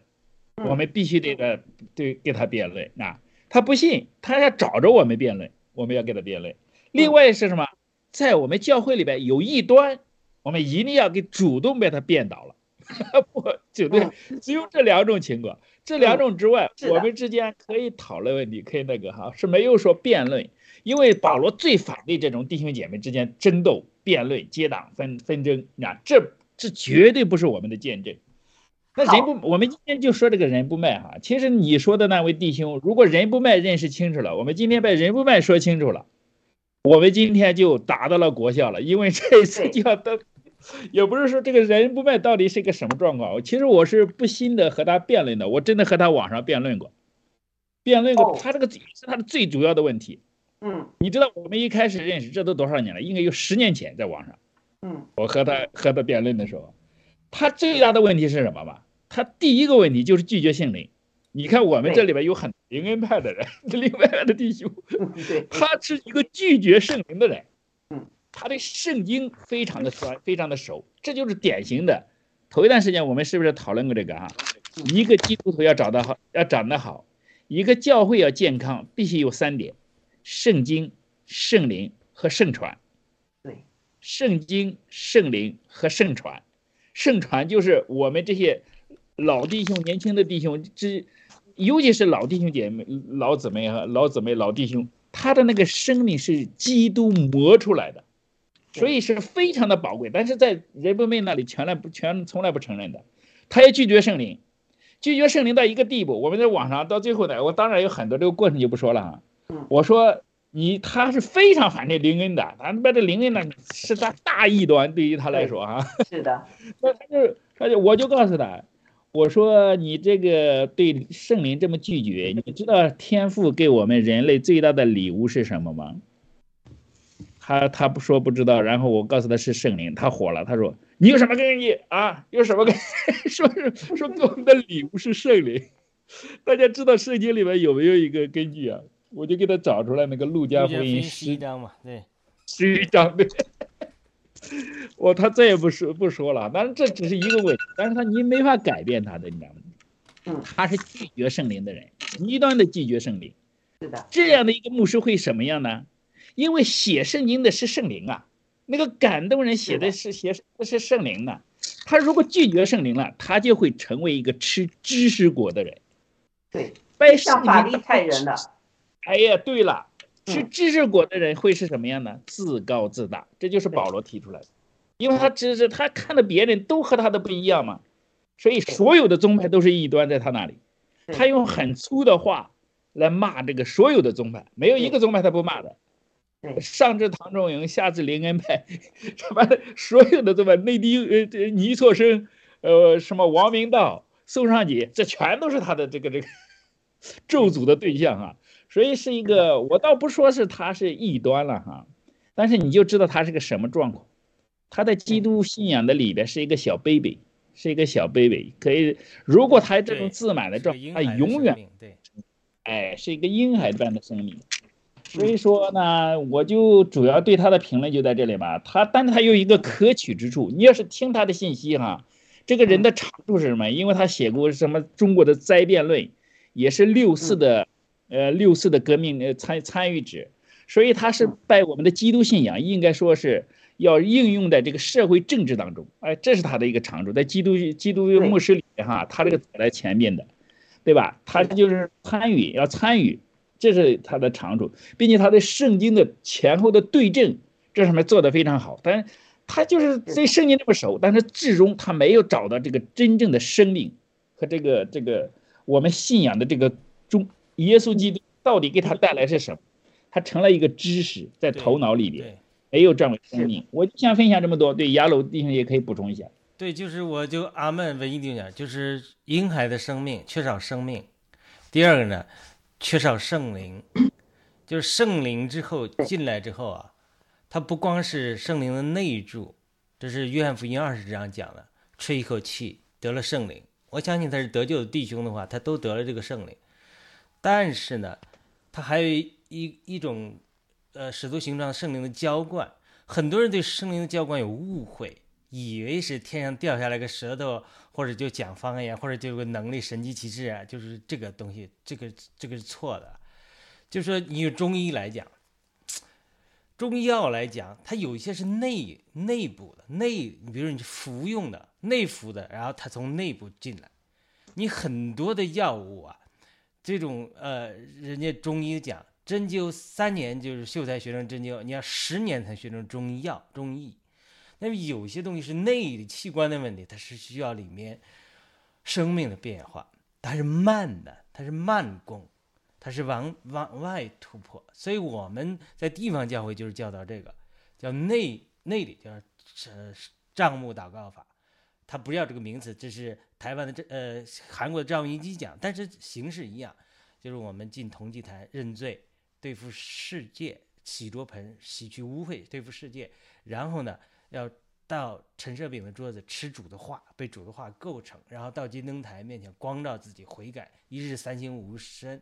我们必须得个对给他辩论啊，他不信，他要找着我们辩论，我们要给他辩论。另外是什么，在我们教会里边有异端，我们一定要给主动被他辩倒了，不，绝对，只有这两种情况。这两种之外，我们之间可以讨论问题，可以那个哈，是没有说辩论，因为保罗最反对这种弟兄姐妹之间争斗、辩论、结党纷纷争啊，这这绝对不是我们的见证。那人不，我们今天就说这个人不卖哈。其实你说的那位弟兄，如果人不卖认识清楚了，我们今天把人不卖说清楚了，我们今天就达到了国效了，因为这一次就要登。也不是说这个人不卖到底是一个什么状况，其实我是不心的和他辩论的，我真的和他网上辩论过，辩论过，他这个是他的最主要的问题。嗯，你知道我们一开始认识，这都多少年了？应该有十年前在网上。嗯，我和他和他辩论的时候，他最大的问题是什么嘛？他第一个问题就是拒绝圣灵。你看我们这里边有很灵恩派的人，灵恩的弟兄，他是一个拒绝圣灵的人。他对圣经非常的酸，非常的熟，这就是典型的。头一段时间我们是不是讨论过这个啊？一个基督徒要找得好，要长得好，一个教会要健康，必须有三点：圣经、圣灵和圣传。对，圣经、圣灵和圣传。圣传就是我们这些老弟兄、年轻的弟兄，之尤其是老弟兄姐妹、老姊妹和老姊妹、老弟兄，他的那个生命是基督磨出来的。所以是非常的宝贵，但是在人不妹那里，全来不全从来不承认的，他也拒绝圣灵，拒绝圣灵到一个地步。我们在网上到最后呢，我当然有很多这个过程就不说了啊。我说你他是非常反对灵恩的，他把这灵恩呢是他大异端，对于他来说啊。是的。那他就他就我就告诉他，我说你这个对圣灵这么拒绝，你知道天父给我们人类最大的礼物是什么吗？他他不说不知道，然后我告诉他是圣灵，他火了，他说你有什么根据啊？有什么根？说是说给我们的礼物是圣灵。大家知道圣经里面有没有一个根据啊？我就给他找出来那个路加福音十一章嘛，对，十一章对。我他再也不说不说了，但是这只是一个问题，但是他你没法改变他的，你知道吗？嗯，他是拒绝圣灵的人，极端的拒绝圣灵。是的，这样的一个牧师会什么样呢？因为写圣经的是圣灵啊，那个感动人写的是写的是圣灵的，他如果拒绝圣灵了，他就会成为一个吃知识果的人。对，拜像法利赛人的。哎呀，对了，吃知识果的人会是什么样呢？自高自大，这就是保罗提出来的，因为他知识，他看到别人都和他的不一样嘛，所以所有的宗派都是异端在他那里，他用很粗的话来骂这个所有的宗派，没有一个宗派他不骂的。上至唐仲永，下至林恩派，什么所有的对吧，内地呃倪错生，呃什么王明道、宋尚节，这全都是他的这个这个咒诅的对象啊。所以是一个，我倒不说是他是异端了哈，但是你就知道他是个什么状况。他在基督信仰的里边是一个小 baby，是一个小 baby。可以，如果他这种自满的状态，他永远对，哎，是一个婴孩般的生命。所以说呢，我就主要对他的评论就在这里吧。他，但是他有一个可取之处。你要是听他的信息哈，这个人的长处是什么？因为他写过什么中国的灾变论，也是六四的。呃，六四的革命呃参参与者，所以他是拜我们的基督信仰，应该说是要应用在这个社会政治当中，哎，这是他的一个长处，在基督基督牧师里哈，他这个走在前面的，对吧？他就是参与，要参与，这是他的长处，并且他对圣经的前后的对证，这上面做的非常好。但是他就是对圣经这么熟，但是至终他没有找到这个真正的生命和这个这个我们信仰的这个中。耶稣基督到底给他带来是什么？他成了一个知识在头脑里边，没有这样的生命。我就想分享这么多。对，雅鲁弟兄也可以补充一下。对，就是我就阿门唯一的讲，就是婴孩的生命缺少生命。第二个呢，缺少圣灵，就是圣灵之后进来之后啊，他不光是圣灵的内住，这是约翰福音二十章讲的，吹一口气得了圣灵。我相信他是得救的弟兄的话，他都得了这个圣灵。但是呢，他还有一一种，呃，使徒形状圣灵的浇灌。很多人对圣灵的浇灌有误会，以为是天上掉下来个舌头，或者就讲方言，或者就有个能力神机骑士啊，就是这个东西，这个这个是错的。就说你中医来讲，中药来讲，它有一些是内内部的内，你比如你服用的内服的，然后它从内部进来，你很多的药物啊。这种呃，人家中医讲针灸三年就是秀才学成针灸，你要十年才学成中医药中医。那么有些东西是内的器官的问题，它是需要里面生命的变化，它是慢的，它是慢功，它是往往外突破。所以我们在地方教会就是教导这个，叫内内里叫呃账目祷告法。他不要这个名词，这是台湾的这呃韩国的赵云基讲，但是形式一样，就是我们进同济坛认罪，对付世界，洗桌盆，洗去污秽，对付世界，然后呢，要到陈设饼的桌子吃主的话，被主的话构成，然后到金灯台面前光照自己悔改，一日三省吾身。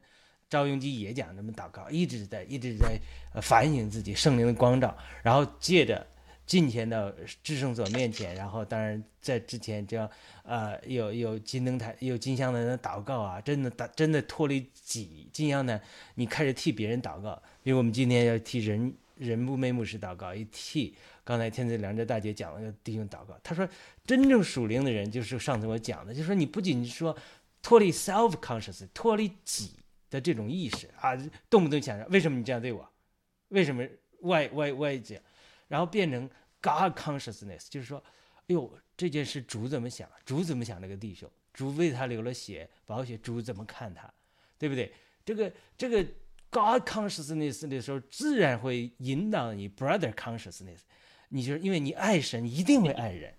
赵永基也讲这么祷告，一直在一直在反省自己圣灵的光照，然后借着。进前到至圣所面前，然后当然在之前就要，呃，有有金灯台，有金香的祷告啊，真的打真的脱离己金香呢，你开始替别人祷告，因为我们今天要替人人不昧目是祷告，一替刚才天赐良知大姐讲了个弟兄祷告，他说真正属灵的人就是上次我讲的，就说你不仅说脱离 self conscious，脱离己的这种意识啊，动不动想着为什么你这样对我，为什么外外外这样，然后变成。God consciousness 就是说，哎呦，这件事主怎么想？主怎么想这个弟兄？主为他流了血，宝血，主怎么看他？对不对？这个这个 God consciousness 的时候，自然会引导你 brother consciousness。你就是因为你爱神，一定会爱人。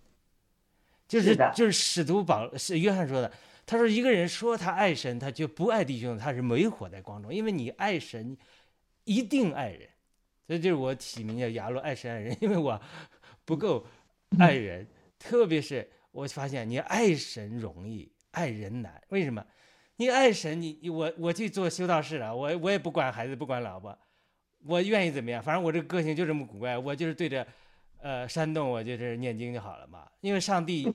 就是就是使徒保是约翰说的，他说一个人说他爱神，他就不爱弟兄，他是没活在光中，因为你爱神，一定爱人，所以就是我起名叫雅鲁爱神爱人，因为我不够爱人，特别是我发现你爱神容易，爱人难，为什么？你爱神，你你我我去做修道士了，我我也不管孩子，不管老婆，我愿意怎么样，反正我这个个性就这么古怪，我就是对着，呃，山洞我就是念经就好了嘛，因为上帝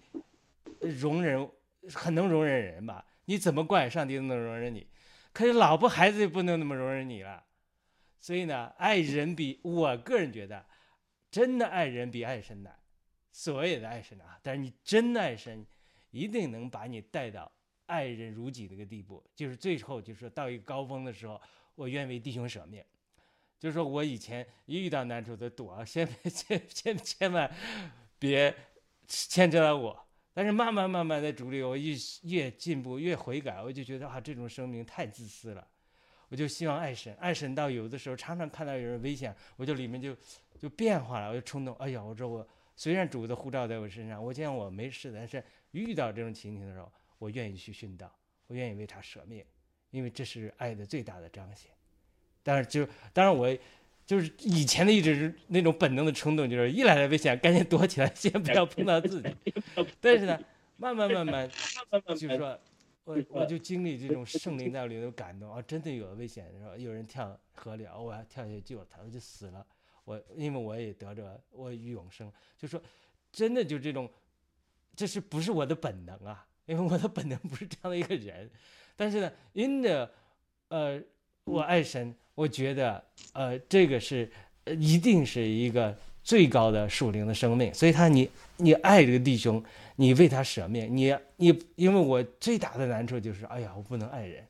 容忍很能容忍人嘛，你怎么怪上帝都能容忍你，可是老婆孩子就不能那么容忍你了，所以呢，爱人比我个人觉得，真的爱人比爱神难，所谓的爱神啊，但是你真的爱神，一定能把你带到爱人如己的一个地步，就是最后就是到一个高峰的时候，我愿为弟兄舍命。就是说我以前一遇到难处就躲，先先先千万别牵扯到我。但是慢慢慢慢的主里，我越越进步越悔改，我就觉得啊，这种生命太自私了。我就希望爱神，爱神到有的时候常常看到有人危险，我就里面就就变化了，我就冲动。哎呀，我说我虽然主的护照在我身上，我见我没事，但是遇到这种情形的时候，我愿意去殉道，我愿意为他舍命，因为这是爱的最大的彰显。但是就当然我就是以前的一直是那种本能的冲动，就是一来了危险赶紧躲起来，先不要碰到自己。但是呢，慢慢慢慢，就是说 我我就经历这种圣灵在我里头感动啊，真的有危险的时候，有人跳河里，我要跳下去救他，我就死了。我因为我也得着我与永生，就说真的就这种，这是不是我的本能啊？因为我的本能不是这样的一个人，但是呢，因着呃我爱神。我觉得，呃，这个是，呃，一定是一个最高的属灵的生命。所以他，你你爱这个弟兄，你为他舍命，你你，因为我最大的难处就是，哎呀，我不能爱人，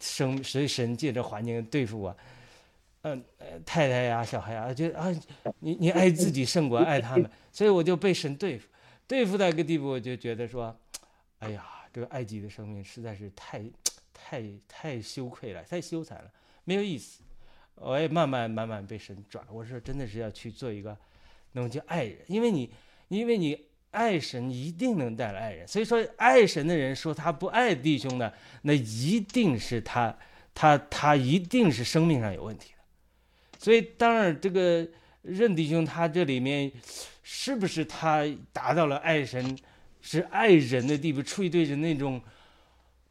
生所以神借着环境对付我，嗯，太太呀，小孩啊，觉得啊，你你爱自己胜过爱他们，所以我就被神对付，对付到一个地步，我就觉得说，哎呀，这个爱己的生命实在是太太太羞愧了，太羞惭了。没有意思，我也慢慢慢慢被神转。我说真的是要去做一个，能叫爱人，因为你，因为你爱神，一定能带来爱人。所以说，爱神的人说他不爱弟兄呢，那一定是他，他他一定是生命上有问题的。所以当然，这个任弟兄他这里面，是不是他达到了爱神，是爱人的地步，出于对人那种。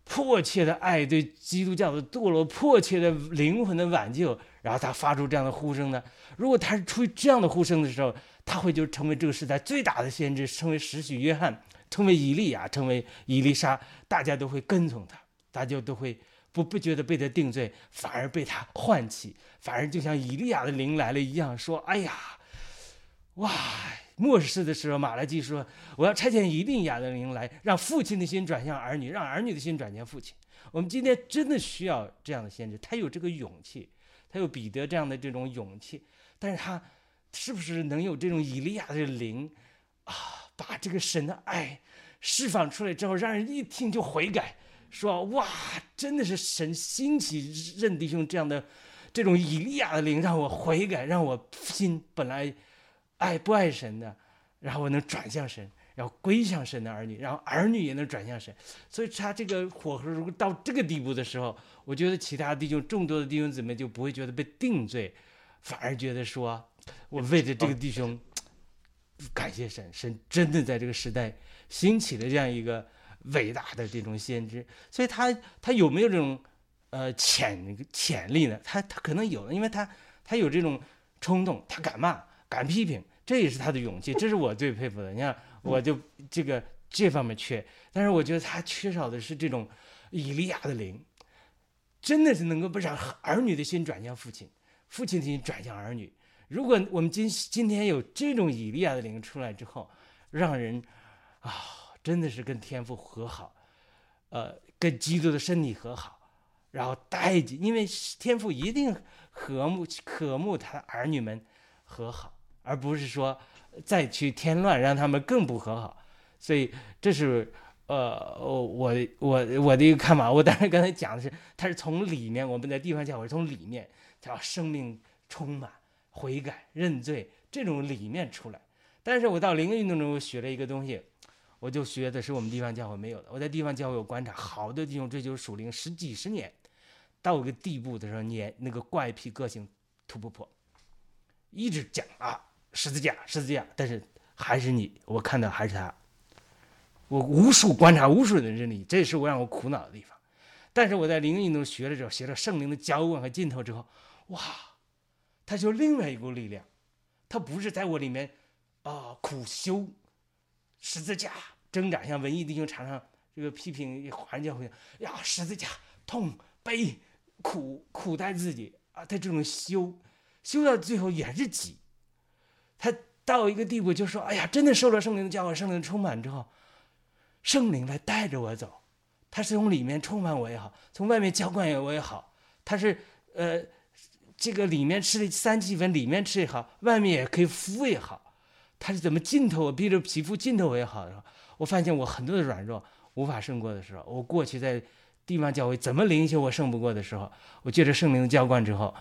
迫切的爱对基督教的堕落，迫切的灵魂的挽救，然后他发出这样的呼声呢？如果他是出于这样的呼声的时候，他会就成为这个时代最大的先知，成为使许约翰，成为以利亚，成为以利沙，大家都会跟从他，大家都会不不觉得被他定罪，反而被他唤起，反而就像以利亚的灵来了一样，说：“哎呀，哇！”末世的时候，马来基说：“我要差遣一定亚的灵来，让父亲的心转向儿女，让儿女的心转向父亲。”我们今天真的需要这样的先知，他有这个勇气，他有彼得这样的这种勇气，但是他是不是能有这种以利亚的灵啊？把这个神的爱释放出来之后，让人一听就悔改，说：“哇，真的是神兴起任弟兄这样的这种以利亚的灵，让我悔改，让我心本来。”爱不爱神的，然后我能转向神，然后归向神的儿女，然后儿女也能转向神。所以他这个火候如果到这个地步的时候，我觉得其他弟兄众多的弟兄姊妹就不会觉得被定罪，反而觉得说，我为了这个弟兄，感谢神，神真的在这个时代兴起了这样一个伟大的这种先知。所以他他有没有这种呃潜潜力呢？他他可能有，因为他他有这种冲动，他敢骂。敢批评，这也是他的勇气，这是我最佩服的。你看，我就这个这方面缺，但是我觉得他缺少的是这种以利亚的灵，真的是能够不让儿女的心转向父亲，父亲的心转向儿女。如果我们今今天有这种以利亚的灵出来之后，让人啊，真的是跟天父和好，呃，跟基督的身体和好，然后带进，因为天父一定和睦渴慕他的儿女们和好。而不是说再去添乱，让他们更不和好，所以这是呃，我我我的一个看法。我当然刚才讲的是，他是从里面，我们在地方教会从里面叫生命充满、悔改、认罪这种理念出来。但是我到灵运动中学了一个东西，我就学的是我们地方教会没有的。我在地方教会有观察，好多弟兄追求属灵十几十年，到一个地步的时候，年那个怪癖个性突不破，一直讲啊十字架十字架，但是还是你，我看到还是他。我无数观察无数人的真理，这也是我让我苦恼的地方。但是我在灵运动学了之后，学了圣灵的浇灌和浸透之后，哇，它就另外一股力量，它不是在我里面啊苦修十字架挣扎，像文艺弟兄常常这个批评环教会呀十字架痛悲苦苦待自己啊，他这种修修到最后也是己，他到一个地步就说，哎呀，真的受了圣灵的浇灌，圣灵充满之后。圣灵来带着我走，他是从里面充满我也好，从外面浇灌我也好，他是呃，这个里面吃的三七粉，里面吃也好，外面也可以敷也好，他是怎么浸透我，逼着皮肤浸透我也好。我发现我很多的软弱无法胜过的时候，我过去在地方教会怎么灵修我胜不过的时候，我借着圣灵的浇灌之后，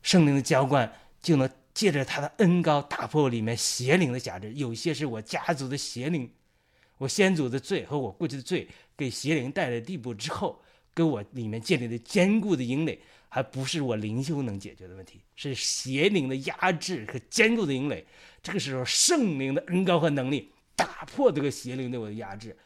圣灵的浇灌就能借着他的恩高打破里面邪灵的辖制，有些是我家族的邪灵。我先祖的罪和我过去的罪给邪灵带来地步之后，跟我里面建立的坚固的营垒，还不是我灵修能解决的问题，是邪灵的压制和坚固的营垒。这个时候，圣灵的恩高和能力打破这个邪灵对我的压制。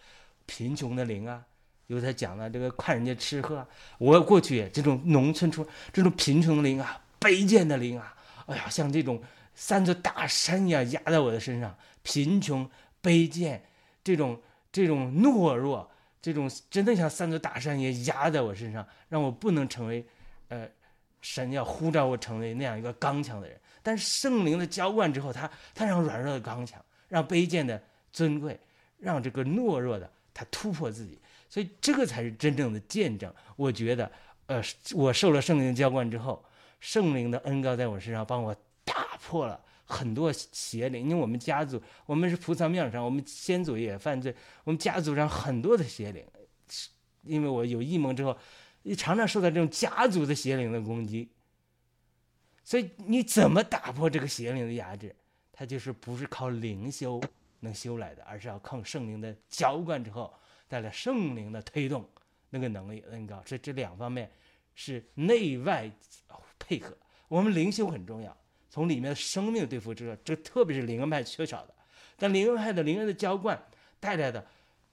贫穷的灵啊，有他讲了这个看人家吃喝，我过去这种农村出这种贫穷的灵啊，卑贱的灵啊，哎呀，像这种三座大山一样压在我的身上，贫穷卑贱。这种这种懦弱，这种真的像三座大山一样压在我身上，让我不能成为，呃，神要呼召我成为那样一个刚强的人。但是圣灵的浇灌之后，他他让软弱的刚强，让卑贱的尊贵，让这个懦弱的他突破自己。所以这个才是真正的见证。我觉得，呃，我受了圣灵浇灌之后，圣灵的恩膏在我身上帮我打破了。很多邪灵，因为我们家族，我们是菩萨庙上，我们先祖也犯罪，我们家族上很多的邪灵，因为我有异梦之后，你常常受到这种家族的邪灵的攻击，所以你怎么打破这个邪灵的压制？它就是不是靠灵修能修来的，而是要靠圣灵的浇灌之后带来圣灵的推动那个能力恩高，这这两方面是内外配合，我们灵修很重要。从里面的生命对付这个，这特别是灵恩派缺少的，但灵恩派的灵恩的浇灌带来的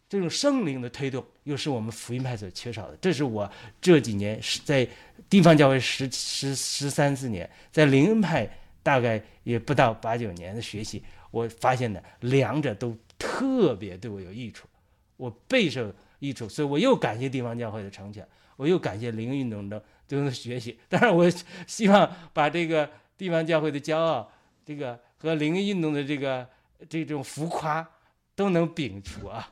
这种圣灵的推动，又是我们福音派所缺少的。这是我这几年在地方教会十十十三四年，在灵恩派大概也不到八九年的学习，我发现的两者都特别对我有益处，我备受益处，所以我又感谢地方教会的成全，我又感谢灵运动的这种学习。当然，我希望把这个。地方教会的骄傲，这个和灵运动的这个这种浮夸，都能摒除啊。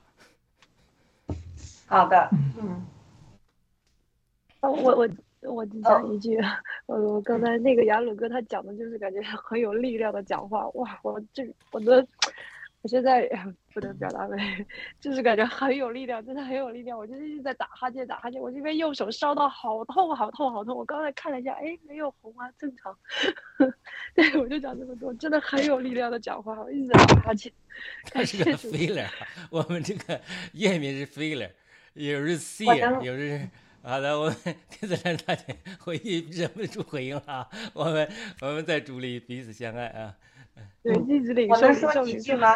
好的，嗯。我我我只讲一句，我我刚才那个雅鲁哥他讲的就是感觉很有力量的讲话，哇，我这我的。我现在 不能表达为，就是感觉很有力量，真的很有力量。我就一直在打哈欠，打哈欠。我这边右手烧到好痛，好痛，好痛。我刚才看了一下，哎，没有红啊，正常。对，我就讲这么多，真的很有力量的讲话，我一直在打哈欠。他是个 filler，我们这个页面是 filler，有是 see，有是好的。我们天子山大姐回忆忍不住回应了啊，我们我们在主里彼此相爱啊。对，一直领我能说几句吗？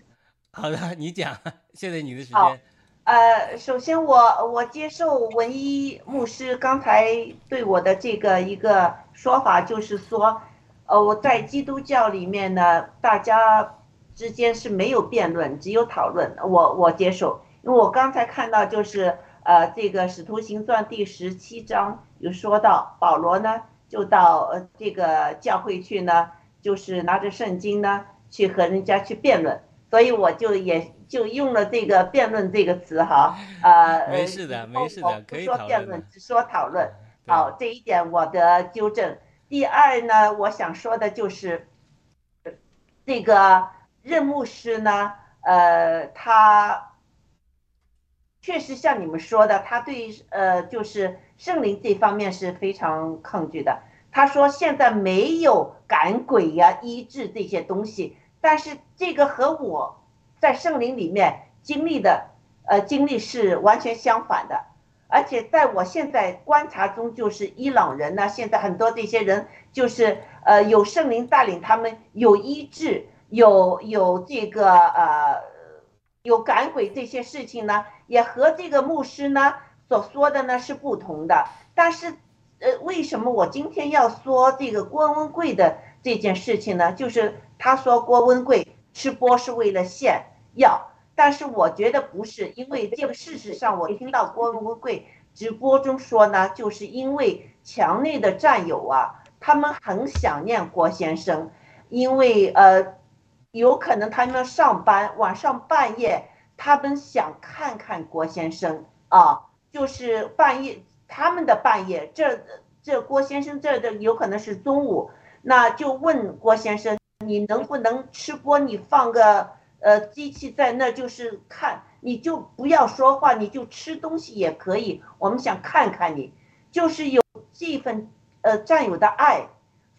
好的，你讲，现在你的时间。呃，首先我我接受文一牧师刚才对我的这个一个说法，就是说，呃，我在基督教里面呢，大家之间是没有辩论，只有讨论。我我接受，因为我刚才看到就是呃，这个使徒行传第十七章有说到，保罗呢就到呃这个教会去呢。就是拿着圣经呢，去和人家去辩论，所以我就也就用了这个辩论这个词哈，呃，没事的，没事的，可以说辩论，只说讨论。好，这一点我的纠正。第二呢，我想说的就是，这个任牧师呢，呃，他确实像你们说的，他对呃，就是圣灵这方面是非常抗拒的。他说现在没有赶鬼呀、医治这些东西，但是这个和我在圣灵里面经历的呃经历是完全相反的。而且在我现在观察中，就是伊朗人呢，现在很多这些人就是呃有圣灵带领他们有医治，有有这个呃有赶鬼这些事情呢，也和这个牧师呢所说的呢是不同的。但是呃为什么我今天要说这个郭文贵的这件事情呢？就是他说郭文贵吃播是为了炫耀。但是我觉得不是，因为这个事实上，我听到郭文贵直播中说呢，就是因为墙内的战友啊，他们很想念郭先生，因为呃，有可能他们上班晚上半夜，他们想看看郭先生啊，就是半夜他们的半夜，这这郭先生这的有可能是中午，那就问郭先生，你能不能吃播？你放个。呃，机器在那就是看，你就不要说话，你就吃东西也可以。我们想看看你，就是有这份呃战友的爱，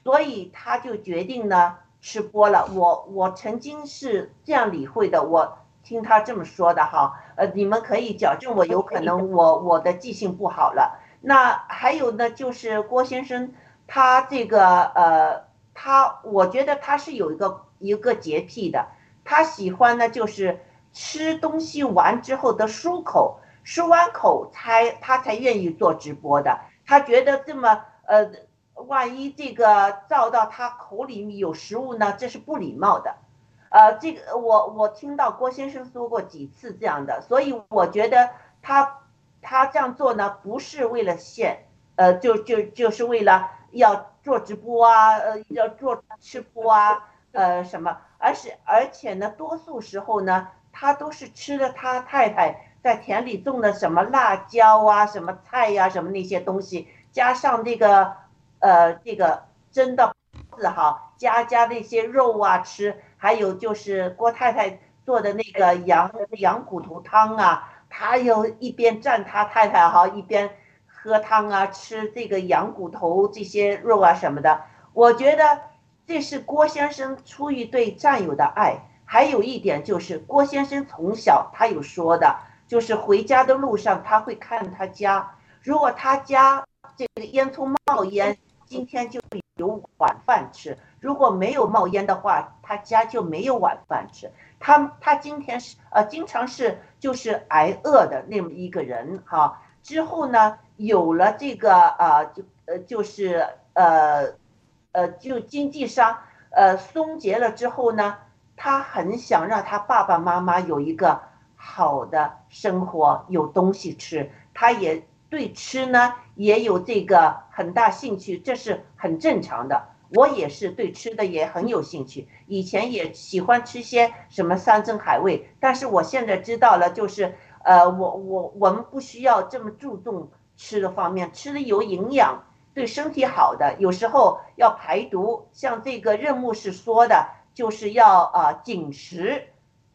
所以他就决定呢吃播了。我我曾经是这样理会的，我听他这么说的哈。呃，你们可以矫正我，有可能我我的记性不好了。那还有呢，就是郭先生他这个呃，他我觉得他是有一个一个洁癖的。他喜欢呢，就是吃东西完之后的漱口，漱完口才他才愿意做直播的。他觉得这么呃，万一这个照到他口里面有食物呢，这是不礼貌的。呃，这个我我听到郭先生说过几次这样的，所以我觉得他他这样做呢，不是为了炫，呃，就就就是为了要做直播啊，呃，要做吃播啊，呃，什么。而是，而且呢，多数时候呢，他都是吃了他太太在田里种的什么辣椒啊、什么菜呀、什么那些东西，加上那个，呃，这个蒸的子哈，加加那些肉啊吃，还有就是郭太太做的那个羊羊骨头汤啊，他又一边蘸他太太哈，一边喝汤啊，吃这个羊骨头这些肉啊什么的，我觉得。这是郭先生出于对战友的爱，还有一点就是郭先生从小他有说的，就是回家的路上他会看他家，如果他家这个烟囱冒烟，今天就有晚饭吃；如果没有冒烟的话，他家就没有晚饭吃。他他今天是呃经常是就是挨饿的那么一个人哈。之后呢，有了这个呃就呃就是呃。呃，就经济上，呃，松结了之后呢，他很想让他爸爸妈妈有一个好的生活，有东西吃。他也对吃呢也有这个很大兴趣，这是很正常的。我也是对吃的也很有兴趣，以前也喜欢吃些什么山珍海味，但是我现在知道了，就是呃，我我我们不需要这么注重吃的方面，吃的有营养。对身体好的，有时候要排毒，像这个任牧师说的，就是要啊紧食，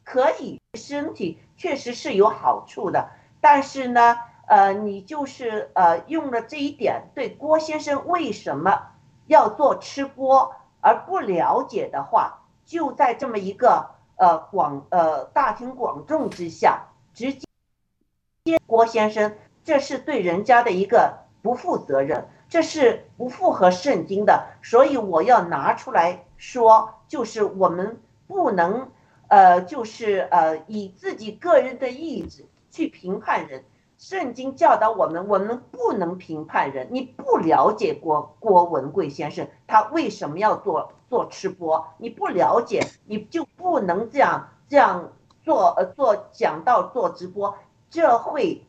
可以身体确实是有好处的。但是呢，呃，你就是呃用了这一点，对郭先生为什么要做吃播而不了解的话，就在这么一个呃广呃大庭广众之下，直接郭先生，这是对人家的一个不负责任。这是不符合圣经的，所以我要拿出来说，就是我们不能，呃，就是呃，以自己个人的意志去评判人。圣经教导我们，我们不能评判人。你不了解郭郭文贵先生，他为什么要做做吃播？你不了解，你就不能这样这样做，呃，做讲道做直播，这会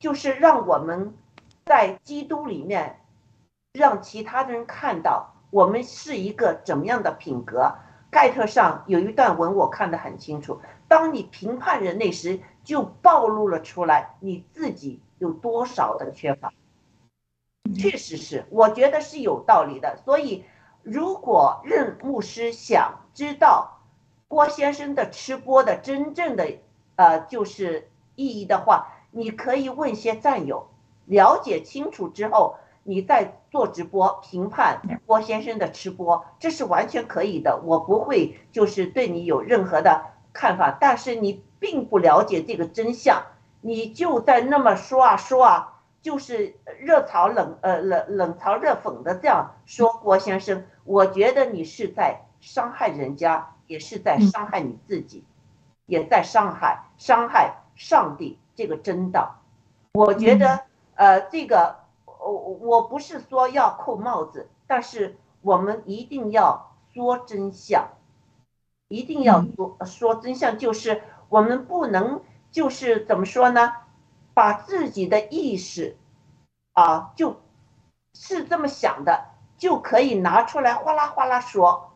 就是让我们。在基督里面，让其他的人看到我们是一个怎么样的品格。盖特上有一段文我看得很清楚：当你评判人类时，就暴露了出来你自己有多少的缺乏。确实是，我觉得是有道理的。所以，如果任牧师想知道郭先生的吃播的真正的呃就是意义的话，你可以问些战友。了解清楚之后，你在做直播评判郭先生的吃播，这是完全可以的。我不会就是对你有任何的看法，但是你并不了解这个真相，你就在那么说啊说啊，就是热嘲冷呃冷冷嘲热讽的这样说郭先生，我觉得你是在伤害人家，也是在伤害你自己，也在伤害伤害上帝这个真道。我觉得呃这个我我不是说要扣帽子，但是我们一定要说真相。一定要说说真相，就是我们不能就是怎么说呢？把自己的意识啊，就是这么想的，就可以拿出来哗啦哗啦说。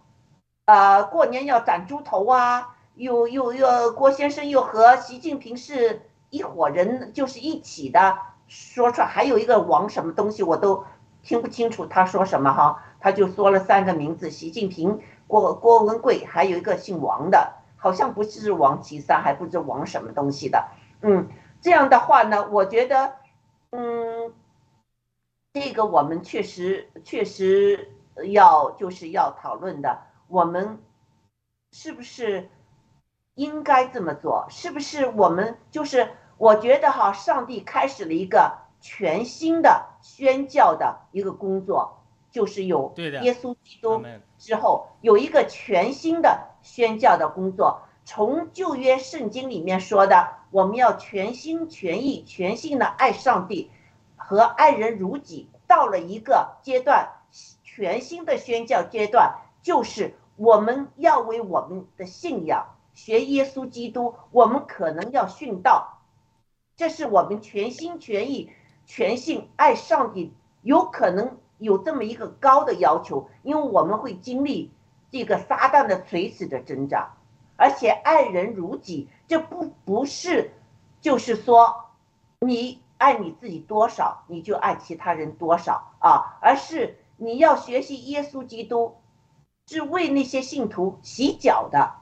呃，过年要斩猪头啊，又又又郭先生又和习近平是一伙人，就是一起的，说出来还有一个王什么东西，我都听不清楚他说什么哈，他就说了三个名字，习近平。郭郭文贵还有一个姓王的，好像不是王岐山，还不知王什么东西的。嗯，这样的话呢，我觉得，嗯，这个我们确实确实要就是要讨论的，我们是不是应该这么做？是不是我们就是我觉得哈，上帝开始了一个全新的宣教的一个工作。就是有耶稣基督之后，有一个全新的宣教的工作。从旧约圣经里面说的，我们要全心全意、全心的爱上帝和爱人如己。到了一个阶段，全新的宣教阶段，就是我们要为我们的信仰学耶稣基督，我们可能要殉道。这是我们全心全意、全心爱上帝，有可能。有这么一个高的要求，因为我们会经历这个撒旦的垂死的挣扎，而且爱人如己，这不不是，就是说你爱你自己多少，你就爱其他人多少啊，而是你要学习耶稣基督，是为那些信徒洗脚的，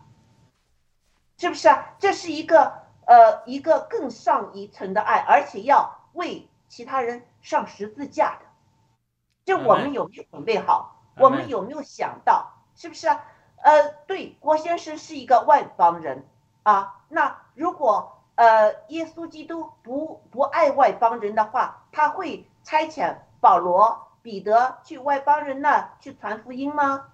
是不是啊？这是一个呃一个更上一层的爱，而且要为其他人上十字架的。就我们有没有准备好？我们有没有想到？是不是啊？呃，对，郭先生是一个外邦人啊。那如果呃耶稣基督不不爱外邦人的话，他会差遣保罗、彼得去外邦人那去传福音吗？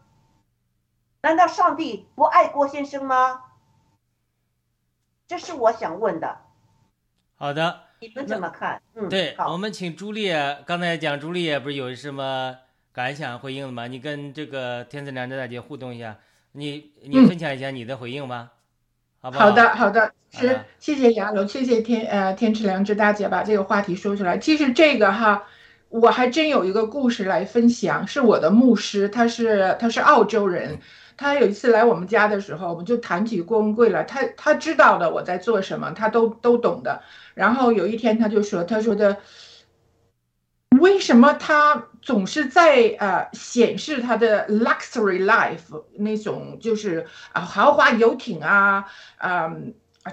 难道上帝不爱郭先生吗？这是我想问的。好的。你们怎么看？嗯，对，我们请朱丽叶，刚才讲朱丽叶不是有什么感想回应吗？你跟这个天赐良知大姐互动一下，你你分享一下你的回应吧，好不好？好的，好的，是谢谢杨龙，谢谢天呃天赐良知大姐把这个话题说出来。其实这个哈，我还真有一个故事来分享，是我的牧师，他是他是澳洲人。他有一次来我们家的时候，我们就谈起郭文贵来。他他知道的我在做什么，他都都懂的。然后有一天他就说：“他说的，为什么他总是在呃显示他的 luxury life 那种就是啊豪华游艇啊啊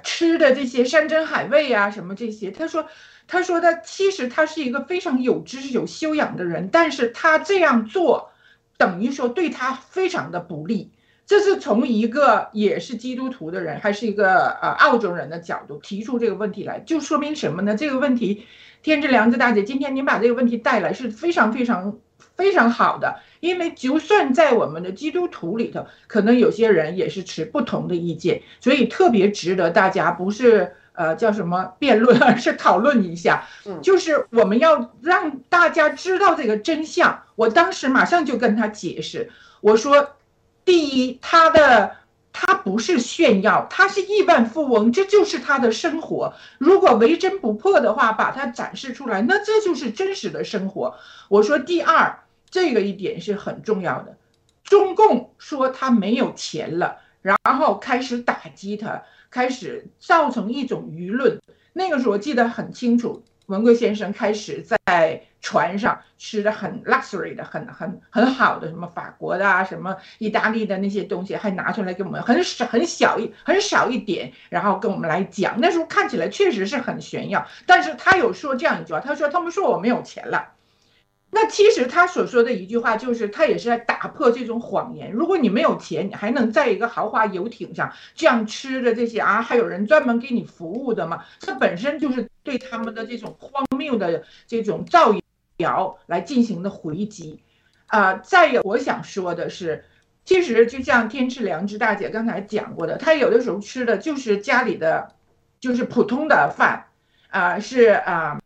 吃的这些山珍海味啊什么这些？他说他说他其实他是一个非常有知识有修养的人，但是他这样做。”等于说对他非常的不利，这是从一个也是基督徒的人，还是一个呃澳洲人的角度提出这个问题来，就说明什么呢？这个问题，天之良知大姐，今天您把这个问题带来是非常非常非常好的，因为就算在我们的基督徒里头，可能有些人也是持不同的意见，所以特别值得大家不是。呃，叫什么辩论，而是讨论一下，就是我们要让大家知道这个真相。我当时马上就跟他解释，我说，第一，他的他不是炫耀，他是亿万富翁，这就是他的生活。如果为真不破的话，把它展示出来，那这就是真实的生活。我说，第二，这个一点是很重要的。中共说他没有钱了，然后开始打击他。开始造成一种舆论，那个时候我记得很清楚，文贵先生开始在船上吃的很 luxury 的、很很很好的，什么法国的啊，什么意大利的那些东西，还拿出来给我们，很少很小一很少一点，然后跟我们来讲。那时候看起来确实是很炫耀，但是他有说这样一句话，他说他们说我没有钱了。那其实他所说的一句话，就是他也是在打破这种谎言。如果你没有钱，你还能在一个豪华游艇上这样吃的这些啊，还有人专门给你服务的吗？这本身就是对他们的这种荒谬的这种造谣来进行的回击。啊，再有我想说的是，其实就像天赐良知大姐刚才讲过的，她有的时候吃的就是家里的，就是普通的饭，啊，是啊。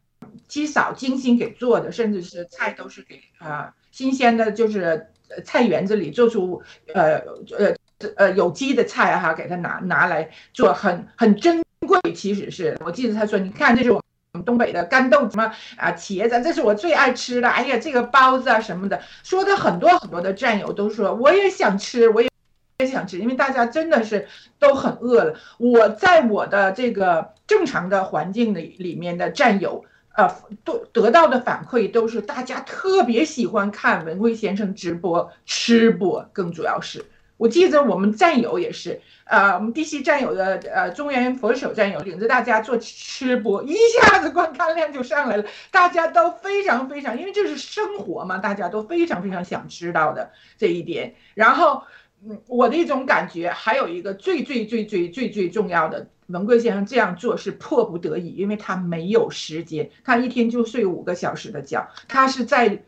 稀少精心给做的，甚至是菜都是给啊新鲜的，就是菜园子里做出呃呃呃有机的菜哈，给他拿拿来做，很很珍贵。其实是我记得他说，你看这是我们东北的干豆什么啊茄子，这是我最爱吃的。哎呀，这个包子啊什么的，说的很多很多的战友都说我也想吃，我也也想吃，因为大家真的是都很饿了。我在我的这个正常的环境里里面的战友。呃，都得到的反馈都是大家特别喜欢看文贵先生直播吃播，更主要是，我记得我们战友也是，呃，我们地西战友的呃中原佛手战友领着大家做吃播，一下子观看量就上来了，大家都非常非常，因为这是生活嘛，大家都非常非常想知道的这一点。然后，嗯，我的一种感觉还有一个最最最最最最重要的。文贵先生这样做是迫不得已，因为他没有时间，他一天就睡五个小时的觉。他是在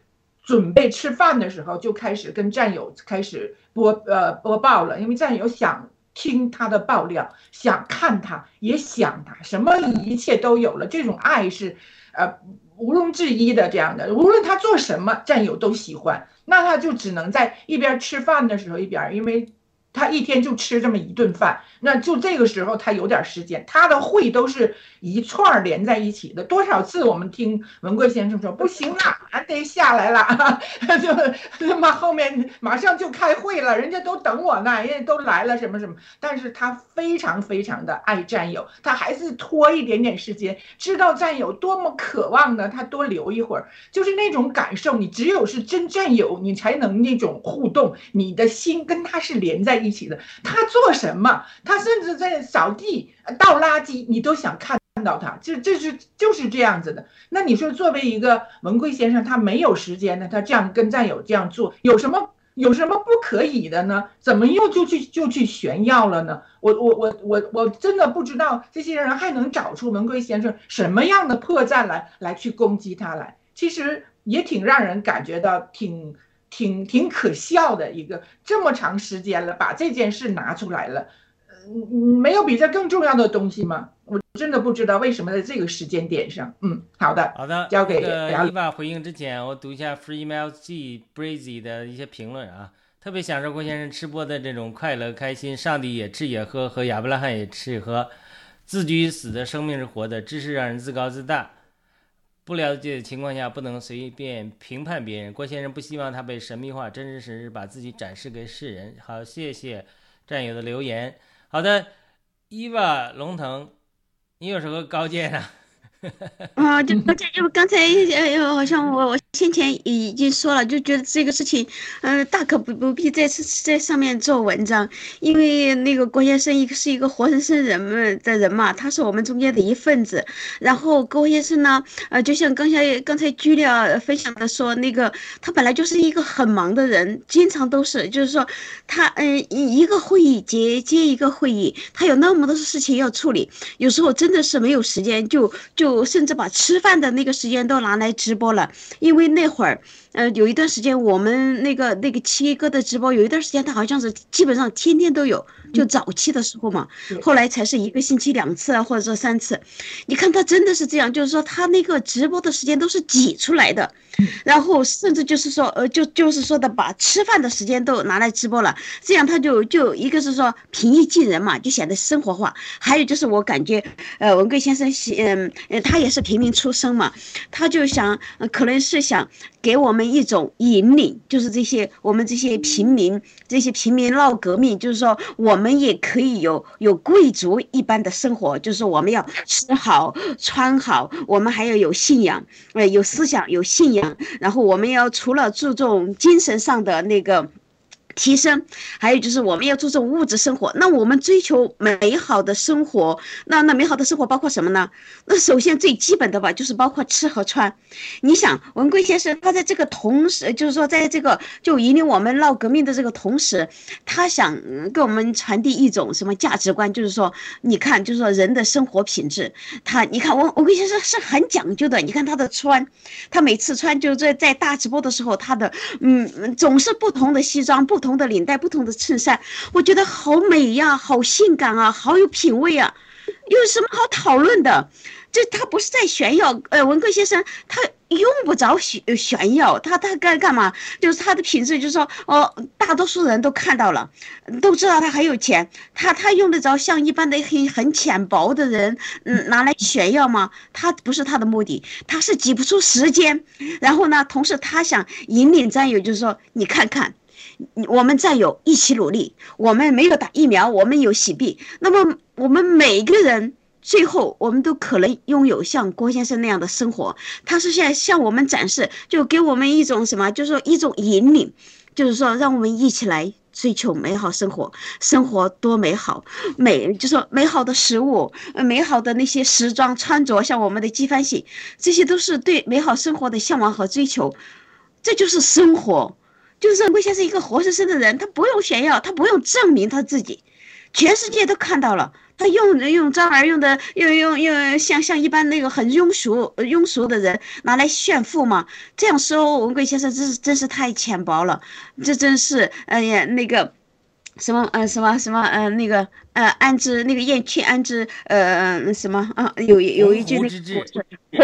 准备吃饭的时候就开始跟战友开始播呃播报了，因为战友想听他的爆料，想看他，也想他，什么一切都有了。这种爱是呃毋庸置疑的，这样的，无论他做什么，战友都喜欢。那他就只能在一边吃饭的时候一边，因为。他一天就吃这么一顿饭，那就这个时候他有点时间，他的会都是一串连在一起的。多少次我们听文贵先生说不行了，俺得下来了，就他妈后面马上就开会了，人家都等我呢，人家都来了什么什么。但是他非常非常的爱战友，他还是拖一点点时间，知道战友多么渴望呢，他多留一会儿，就是那种感受。你只有是真战友，你才能那种互动，你的心跟他是连在。一起的，他做什么？他甚至在扫地、倒垃圾，你都想看看到他。这这是就是这样子的。那你说，作为一个文贵先生，他没有时间呢？他这样跟战友这样做，有什么有什么不可以的呢？怎么又就去就去炫耀了呢？我我我我我真的不知道这些人还能找出文贵先生什么样的破绽来来去攻击他来。其实也挺让人感觉到挺。挺挺可笑的一个，这么长时间了，把这件事拿出来了，嗯，没有比这更重要的东西吗？我真的不知道为什么在这个时间点上。嗯，好的，好的，交给伊娃回应之前，我读一下 Free Email G Breezy 的一些评论啊，特别享受郭先生吃播的这种快乐开心，上帝也吃也喝，和亚伯拉罕也吃也喝，自居死的生命是活的，知识让人自高自大。不了解的情况下，不能随便评判别人。郭先生不希望他被神秘化，真真实实把自己展示给世人。好，谢谢战友的留言。好的，伊娃龙腾，你有什么高见啊？啊，就刚才，就刚才，哎呦，好像我我先前已经说了，就觉得这个事情，嗯，大可不不必在在上面做文章，因为那个郭先生一个是一个活生生人们的人嘛，他是我们中间的一份子。然后郭先生呢，呃，就像刚才刚才居料分享的说，那个他本来就是一个很忙的人，经常都是，就是说他嗯一一个会议接接一个会议，他有那么多事情要处理，有时候真的是没有时间就就。甚至把吃饭的那个时间都拿来直播了，因为那会儿。呃，有一段时间我们那个那个七哥的直播，有一段时间他好像是基本上天天都有，就早期的时候嘛，后来才是一个星期两次啊，或者说三次。你看他真的是这样，就是说他那个直播的时间都是挤出来的，然后甚至就是说，呃，就就是说的把吃饭的时间都拿来直播了，这样他就就一个是说平易近人嘛，就显得生活化。还有就是我感觉，呃，文贵先生，嗯，他也是平民出身嘛，他就想，可能是想。给我们一种引领，就是这些我们这些平民，这些平民闹革命，就是说我们也可以有有贵族一般的生活，就是我们要吃好穿好，我们还要有信仰，呃，有思想有信仰，然后我们要除了注重精神上的那个。提升，还有就是我们要注重物质生活。那我们追求美好的生活，那那美好的生活包括什么呢？那首先最基本的吧，就是包括吃和穿。你想，文贵先生他在这个同时，就是说在这个就引领我们闹革命的这个同时，他想给我们传递一种什么价值观？就是说，你看，就是说人的生活品质，他你看文文贵先生是很讲究的。你看他的穿，他每次穿就是在在大直播的时候，他的嗯总是不同的西装不。不同的领带，不同的衬衫，我觉得好美呀，好性感啊，好有品味啊，有什么好讨论的？这他不是在炫耀，呃，文贵先生他用不着炫炫耀，他他该干嘛？就是他的品质，就是说，哦，大多数人都看到了，都知道他很有钱，他他用得着像一般的很很浅薄的人，嗯，拿来炫耀吗？他不是他的目的，他是挤不出时间，然后呢，同时他想引领战友，就是说，你看看。我们战友一起努力，我们没有打疫苗，我们有洗币。那么我们每个人最后，我们都可能拥有像郭先生那样的生活。他是现在向我们展示，就给我们一种什么，就是说一种引领，就是说让我们一起来追求美好生活。生活多美好，美就说美好的食物，美好的那些时装穿着，像我们的纪梵希，这些都是对美好生活的向往和追求。这就是生活。就是魏先生一个活生生的人，他不用炫耀，他不用证明他自己，全世界都看到了。他用用招儿用的，用用用像像一般那个很庸俗庸俗的人拿来炫富嘛？这样说文贵先生真是真是太浅薄了，这真是哎呀那个。什么呃什么什么呃那个呃安之那个燕雀安之呃什么啊有有一句那个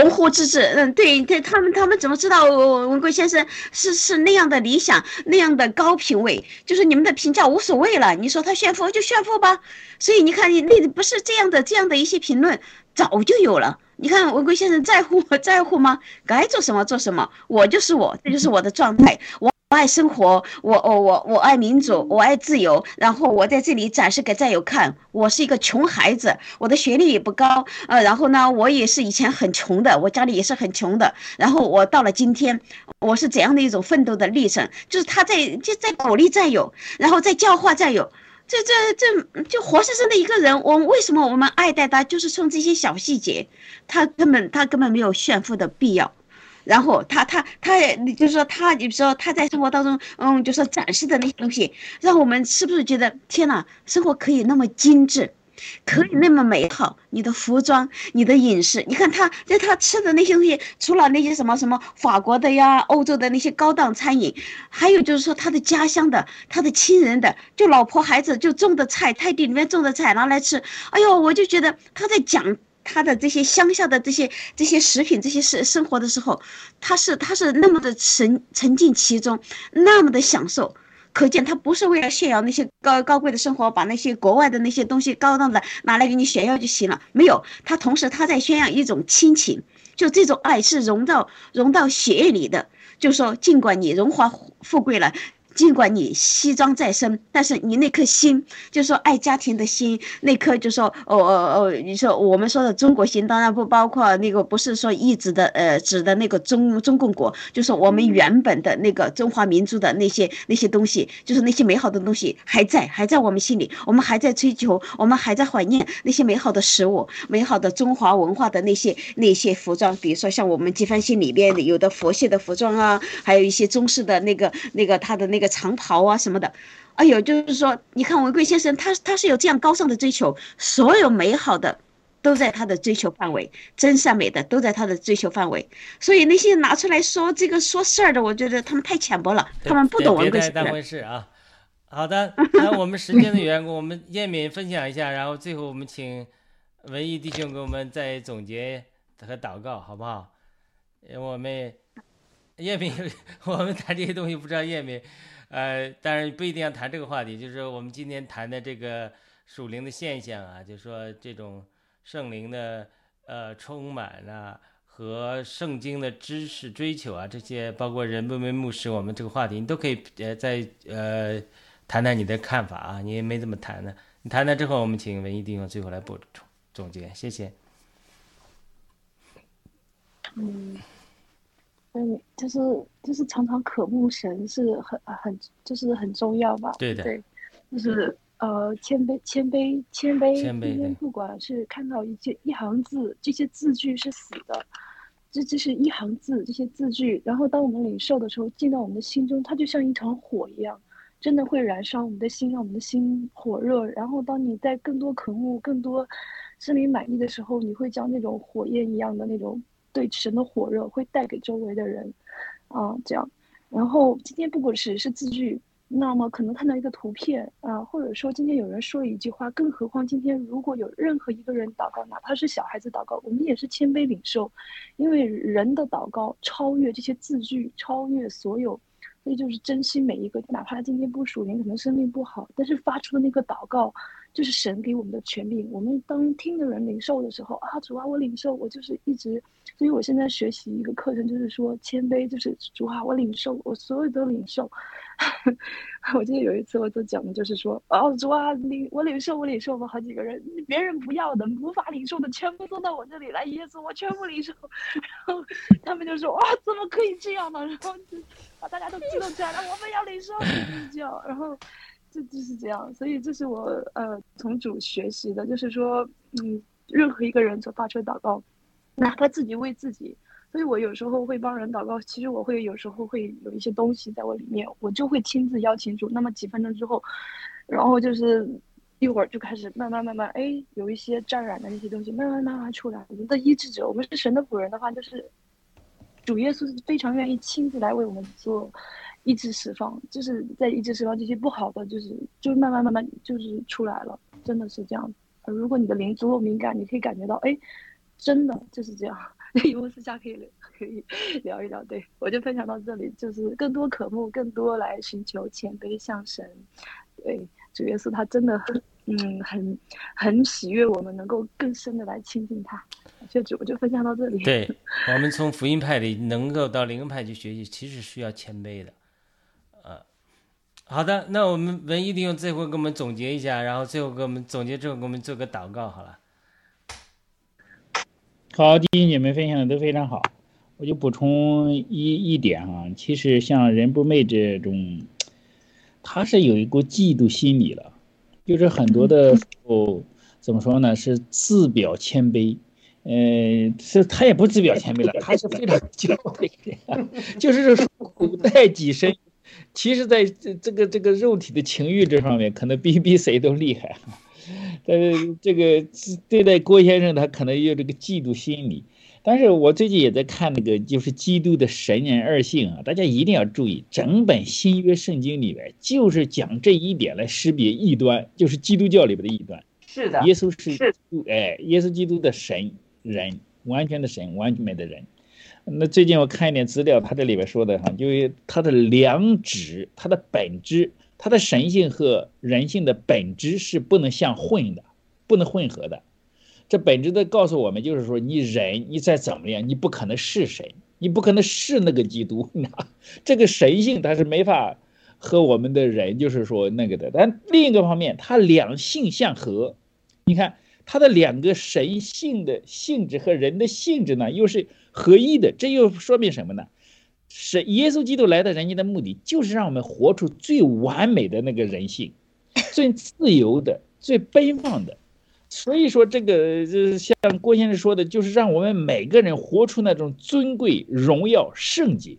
鸿鹄之志。嗯对对他们他们怎么知道文贵先生是是那样的理想那样的高品位？就是你们的评价无所谓了你说他炫富就炫富吧。所以你看你那不是这样的这样的一些评论早就有了。你看文贵先生在乎 在乎吗？该做什么做什么我就是我这就是我的状态。我。我爱生活，我我我我爱民主，我爱自由。然后我在这里展示给战友看，我是一个穷孩子，我的学历也不高，呃，然后呢，我也是以前很穷的，我家里也是很穷的。然后我到了今天，我是怎样的一种奋斗的历程？就是他在就在鼓励战友，然后在教化战友，这这这就活生生的一个人。我为什么我们爱戴他？就是从这些小细节，他根本他根本没有炫富的必要。然后他他他也，就是说他，你说他在生活当中，嗯，就是展示的那些东西，让我们是不是觉得天哪，生活可以那么精致，可以那么美好？你的服装，你的饮食，你看他在他吃的那些东西，除了那些什么什么法国的呀、欧洲的那些高档餐饮，还有就是说他的家乡的、他的亲人的，就老婆孩子就种的菜，菜地里面种的菜拿来吃。哎呦，我就觉得他在讲。他的这些乡下的这些这些食品这些生生活的时候，他是他是那么的沉沉浸其中，那么的享受，可见他不是为了炫耀那些高高贵的生活，把那些国外的那些东西高档的拿来给你炫耀就行了。没有，他同时他在宣扬一种亲情，就这种爱是融到融到血液里的，就说尽管你荣华富贵了。尽管你西装在身，但是你那颗心，就说爱家庭的心，那颗就说哦哦哦，你说我们说的中国心，当然不包括那个，不是说一直的呃指的那个中中共国，就是我们原本的那个中华民族的那些那些东西，就是那些美好的东西还在还在我们心里，我们还在追求，我们还在怀念那些美好的食物，美好的中华文化的那些那些服装，比如说像我们纪梵希里边有的佛系的服装啊，还有一些中式的那个那个他的那个。长袍啊什么的，哎呦，就是说，你看文贵先生，他他是有这样高尚的追求，所有美好的都在他的追求范围，真善美的都在他的追求范围。所以那些拿出来说这个说事儿的，我觉得他们太浅薄了，他们不懂文贵先生。当回事啊。好的，那我们时间的缘故，我们燕敏分享一下，然后最后我们请文艺弟兄给我们再总结和祷告，好不好？我们燕敏，我们谈这些东西不知道燕敏。呃，当然不一定要谈这个话题，就是我们今天谈的这个属灵的现象啊，就是说这种圣灵的呃充满啊和圣经的知识追求啊，这些包括人不为牧师，我们这个话题你都可以呃在呃谈谈你的看法啊，你也没怎么谈呢，你谈谈之后，我们请文艺弟兄最后来补充总结，谢谢。嗯，嗯，就是就是常常渴慕神是很很就是很重要吧？对的对，就是呃谦卑谦卑谦卑。谦卑今天不管是看到一些一行字，这些字句是死的，这这是一行字，这些字句，然后当我们领受的时候，进到我们的心中，它就像一团火一样，真的会燃烧我们的心，让我们的心火热。然后当你在更多渴慕、更多心里满意的时候，你会将那种火焰一样的那种对神的火热，会带给周围的人，啊，这样。然后今天不管是是字句，那么可能看到一个图片啊，或者说今天有人说一句话，更何况今天如果有任何一个人祷告，哪怕是小孩子祷告，我们也是谦卑领受，因为人的祷告超越这些字句，超越所有，所以就是珍惜每一个，哪怕今天不属灵，可能生命不好，但是发出的那个祷告，就是神给我们的权柄。我们当听的人领受的时候啊，主啊，我领受，我就是一直，所以我现在学习一个课程，就是说谦卑，就是主啊，我领受，我所有都领受。我记得有一次我就讲的就是说，哦，主啊，领我领受，我领受，我们好几个人，别人不要的，无法领受的，全部都到我这里来，耶稣，我全部领受。然后他们就说，哇，怎么可以这样呢？然后就把大家都激动起来了，我们要领受，就是这样。然后就就是这样，所以这是我呃从主学习的，就是说，嗯，任何一个人所发出的祷告，哪怕自己为自己。所以我有时候会帮人祷告，其实我会有时候会有一些东西在我里面，我就会亲自邀请主。那么几分钟之后，然后就是一会儿就开始慢慢慢慢，哎，有一些沾染的那些东西慢慢慢慢出来。我们的医治者，我们是神的仆人的话，就是主耶稣是非常愿意亲自来为我们做医治释放，就是在医治释放这些不好的，就是就慢慢慢慢就是出来了，真的是这样。如果你的灵足够敏感，你可以感觉到，哎，真的就是这样。以后私下可以聊可以聊一聊，对我就分享到这里，就是更多渴慕，更多来寻求谦卑向神。对主耶稣，他真的很嗯很很喜悦我们能够更深的来亲近他。谢主，我就分享到这里。对 我们从福音派里能够到灵恩派去学习，其实需要谦卑的。呃，好的，那我们文艺弟兄这回给我们总结一下，然后最后给我们总结之后给我们做个祷告，好了。好，第一你们分享的都非常好，我就补充一一点啊，其实像人不昧这种，他是有一股嫉妒心理了，就是很多的时候怎么说呢，是自表谦卑，呃，是他也不自表谦卑了，他是非常骄傲的。一个人，就是说古代己身，其实在这这个这个肉体的情欲这方面，可能比比谁都厉害。但是这个对待郭先生，他可能有这个嫉妒心理。但是我最近也在看那个，就是基督的神人二性啊，大家一定要注意，整本新约圣经里边就是讲这一点来识别异端，就是基督教里边的异端。是的，耶稣是哎，耶稣基督的神人，完全的神，完全的人。那最近我看一点资料，他这里边说的哈，就是他的良知，他的本质。他的神性和人性的本质是不能相混的，不能混合的。这本质的告诉我们，就是说你人你再怎么样，你不可能是神，你不可能是那个基督。这个神性它是没法和我们的人就是说那个的。但另一个方面，它两性相合。你看它的两个神性的性质和人的性质呢，又是合一的。这又说明什么呢？是耶稣基督来到人间的目的，就是让我们活出最完美的那个人性，最自由的、最奔放的。所以说，这个就是像郭先生说的，就是让我们每个人活出那种尊贵、荣耀、圣洁。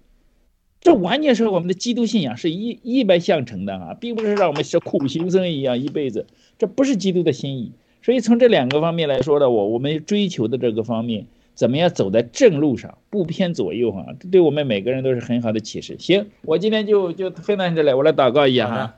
这完全是我们的基督信仰是一一脉相承的啊，并不是让我们像苦行僧一样一辈子。这不是基督的心意。所以从这两个方面来说呢，我我们追求的这个方面。怎么样走在正路上，不偏左右哈？这对我们每个人都是很好的启示。行，我今天就就分享这里，我来祷告一下哈。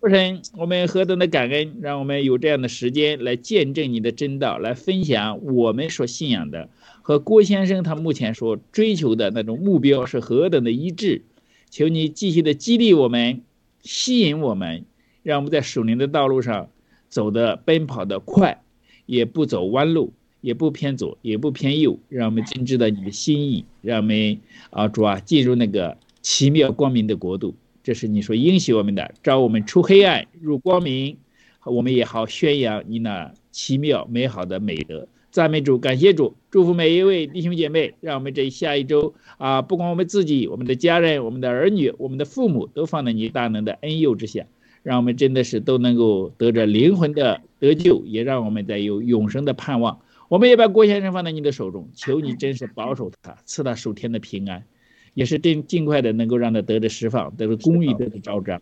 父神，我们何等的感恩，让我们有这样的时间来见证你的真道，来分享我们所信仰的和郭先生他目前所追求的那种目标是何等的一致。求你继续的激励我们，吸引我们，让我们在属灵的道路上走得奔跑的快，也不走弯路。也不偏左，也不偏右，让我们真知道你的心意，让我们啊主啊进入那个奇妙光明的国度。这是你所应许我们的，招我们出黑暗入光明，我们也好宣扬你那奇妙美好的美德，赞美主，感谢主，祝福每一位弟兄姐妹，让我们这下一周啊，不管我们自己、我们的家人、我们的儿女、我们的父母，都放在你大能的恩佑之下，让我们真的是都能够得着灵魂的得救，也让我们在有永生的盼望。我们也把郭先生放在你的手中，求你真是保守他，赐他数天的平安，也是尽尽快的能够让他得着释放，得着公义，得着昭彰。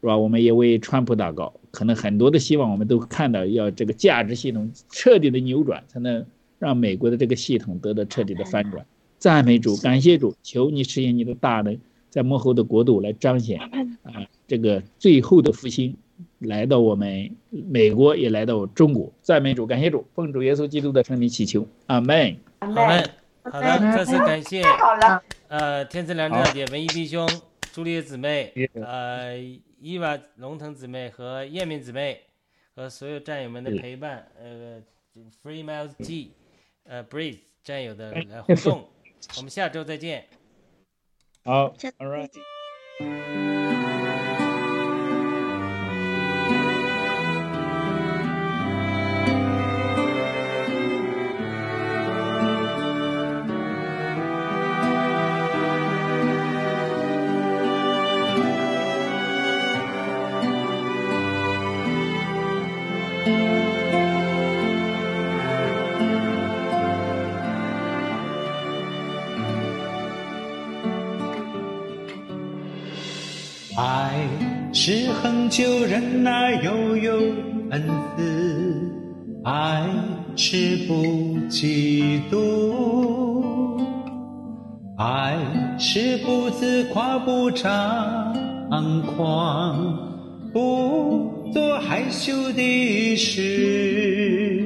是吧？我们也为川普祷告，可能很多的希望我们都看到，要这个价值系统彻底的扭转，才能让美国的这个系统得到彻底的翻转。赞美主，感谢主，求你实现你的大能，在幕后的国度来彰显 啊，这个最后的复兴来到我们美国，也来到中国。赞美主，感谢主，奉主耶稣基督的圣名祈求，阿门。阿好的门。，好的，再次感谢太好了，呃天赐良知大姐、文艺弟兄、朱丽叶姊妹、呃伊娃龙腾姊妹和燕敏姊妹和所有战友们的陪伴，呃，Free Miles G，呃，Breeze 战友的来互动，我们下周再见。好，All right 是恒久忍耐，又有恩慈；爱是不嫉妒，爱是不自夸，不张狂，不做害羞的事，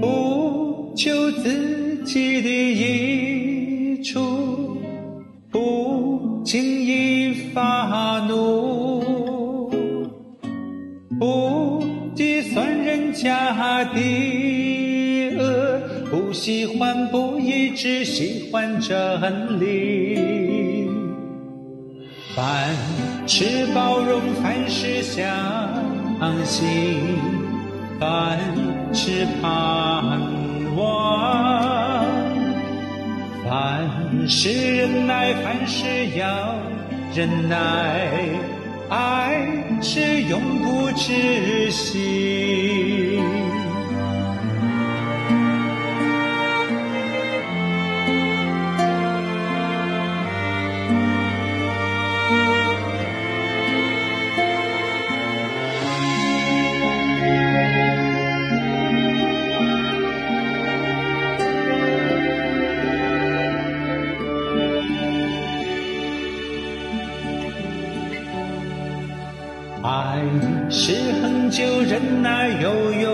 不求自己的益处。不轻易发怒，家的恶，不喜欢不义，只喜欢真理。凡事包容，凡事相信，凡事盼望。凡事忍耐，凡事要忍耐，爱是永不止息。恒久忍耐，又有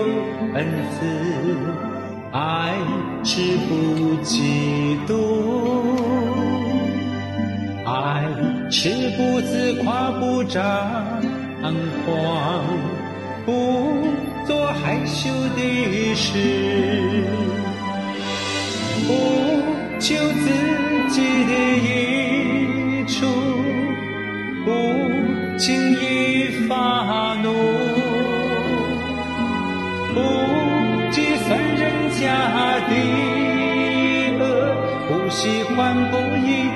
恩慈；爱是不嫉妒，爱是不自夸，不张狂，不做害羞的事，不求自己的益处。不轻易发怒，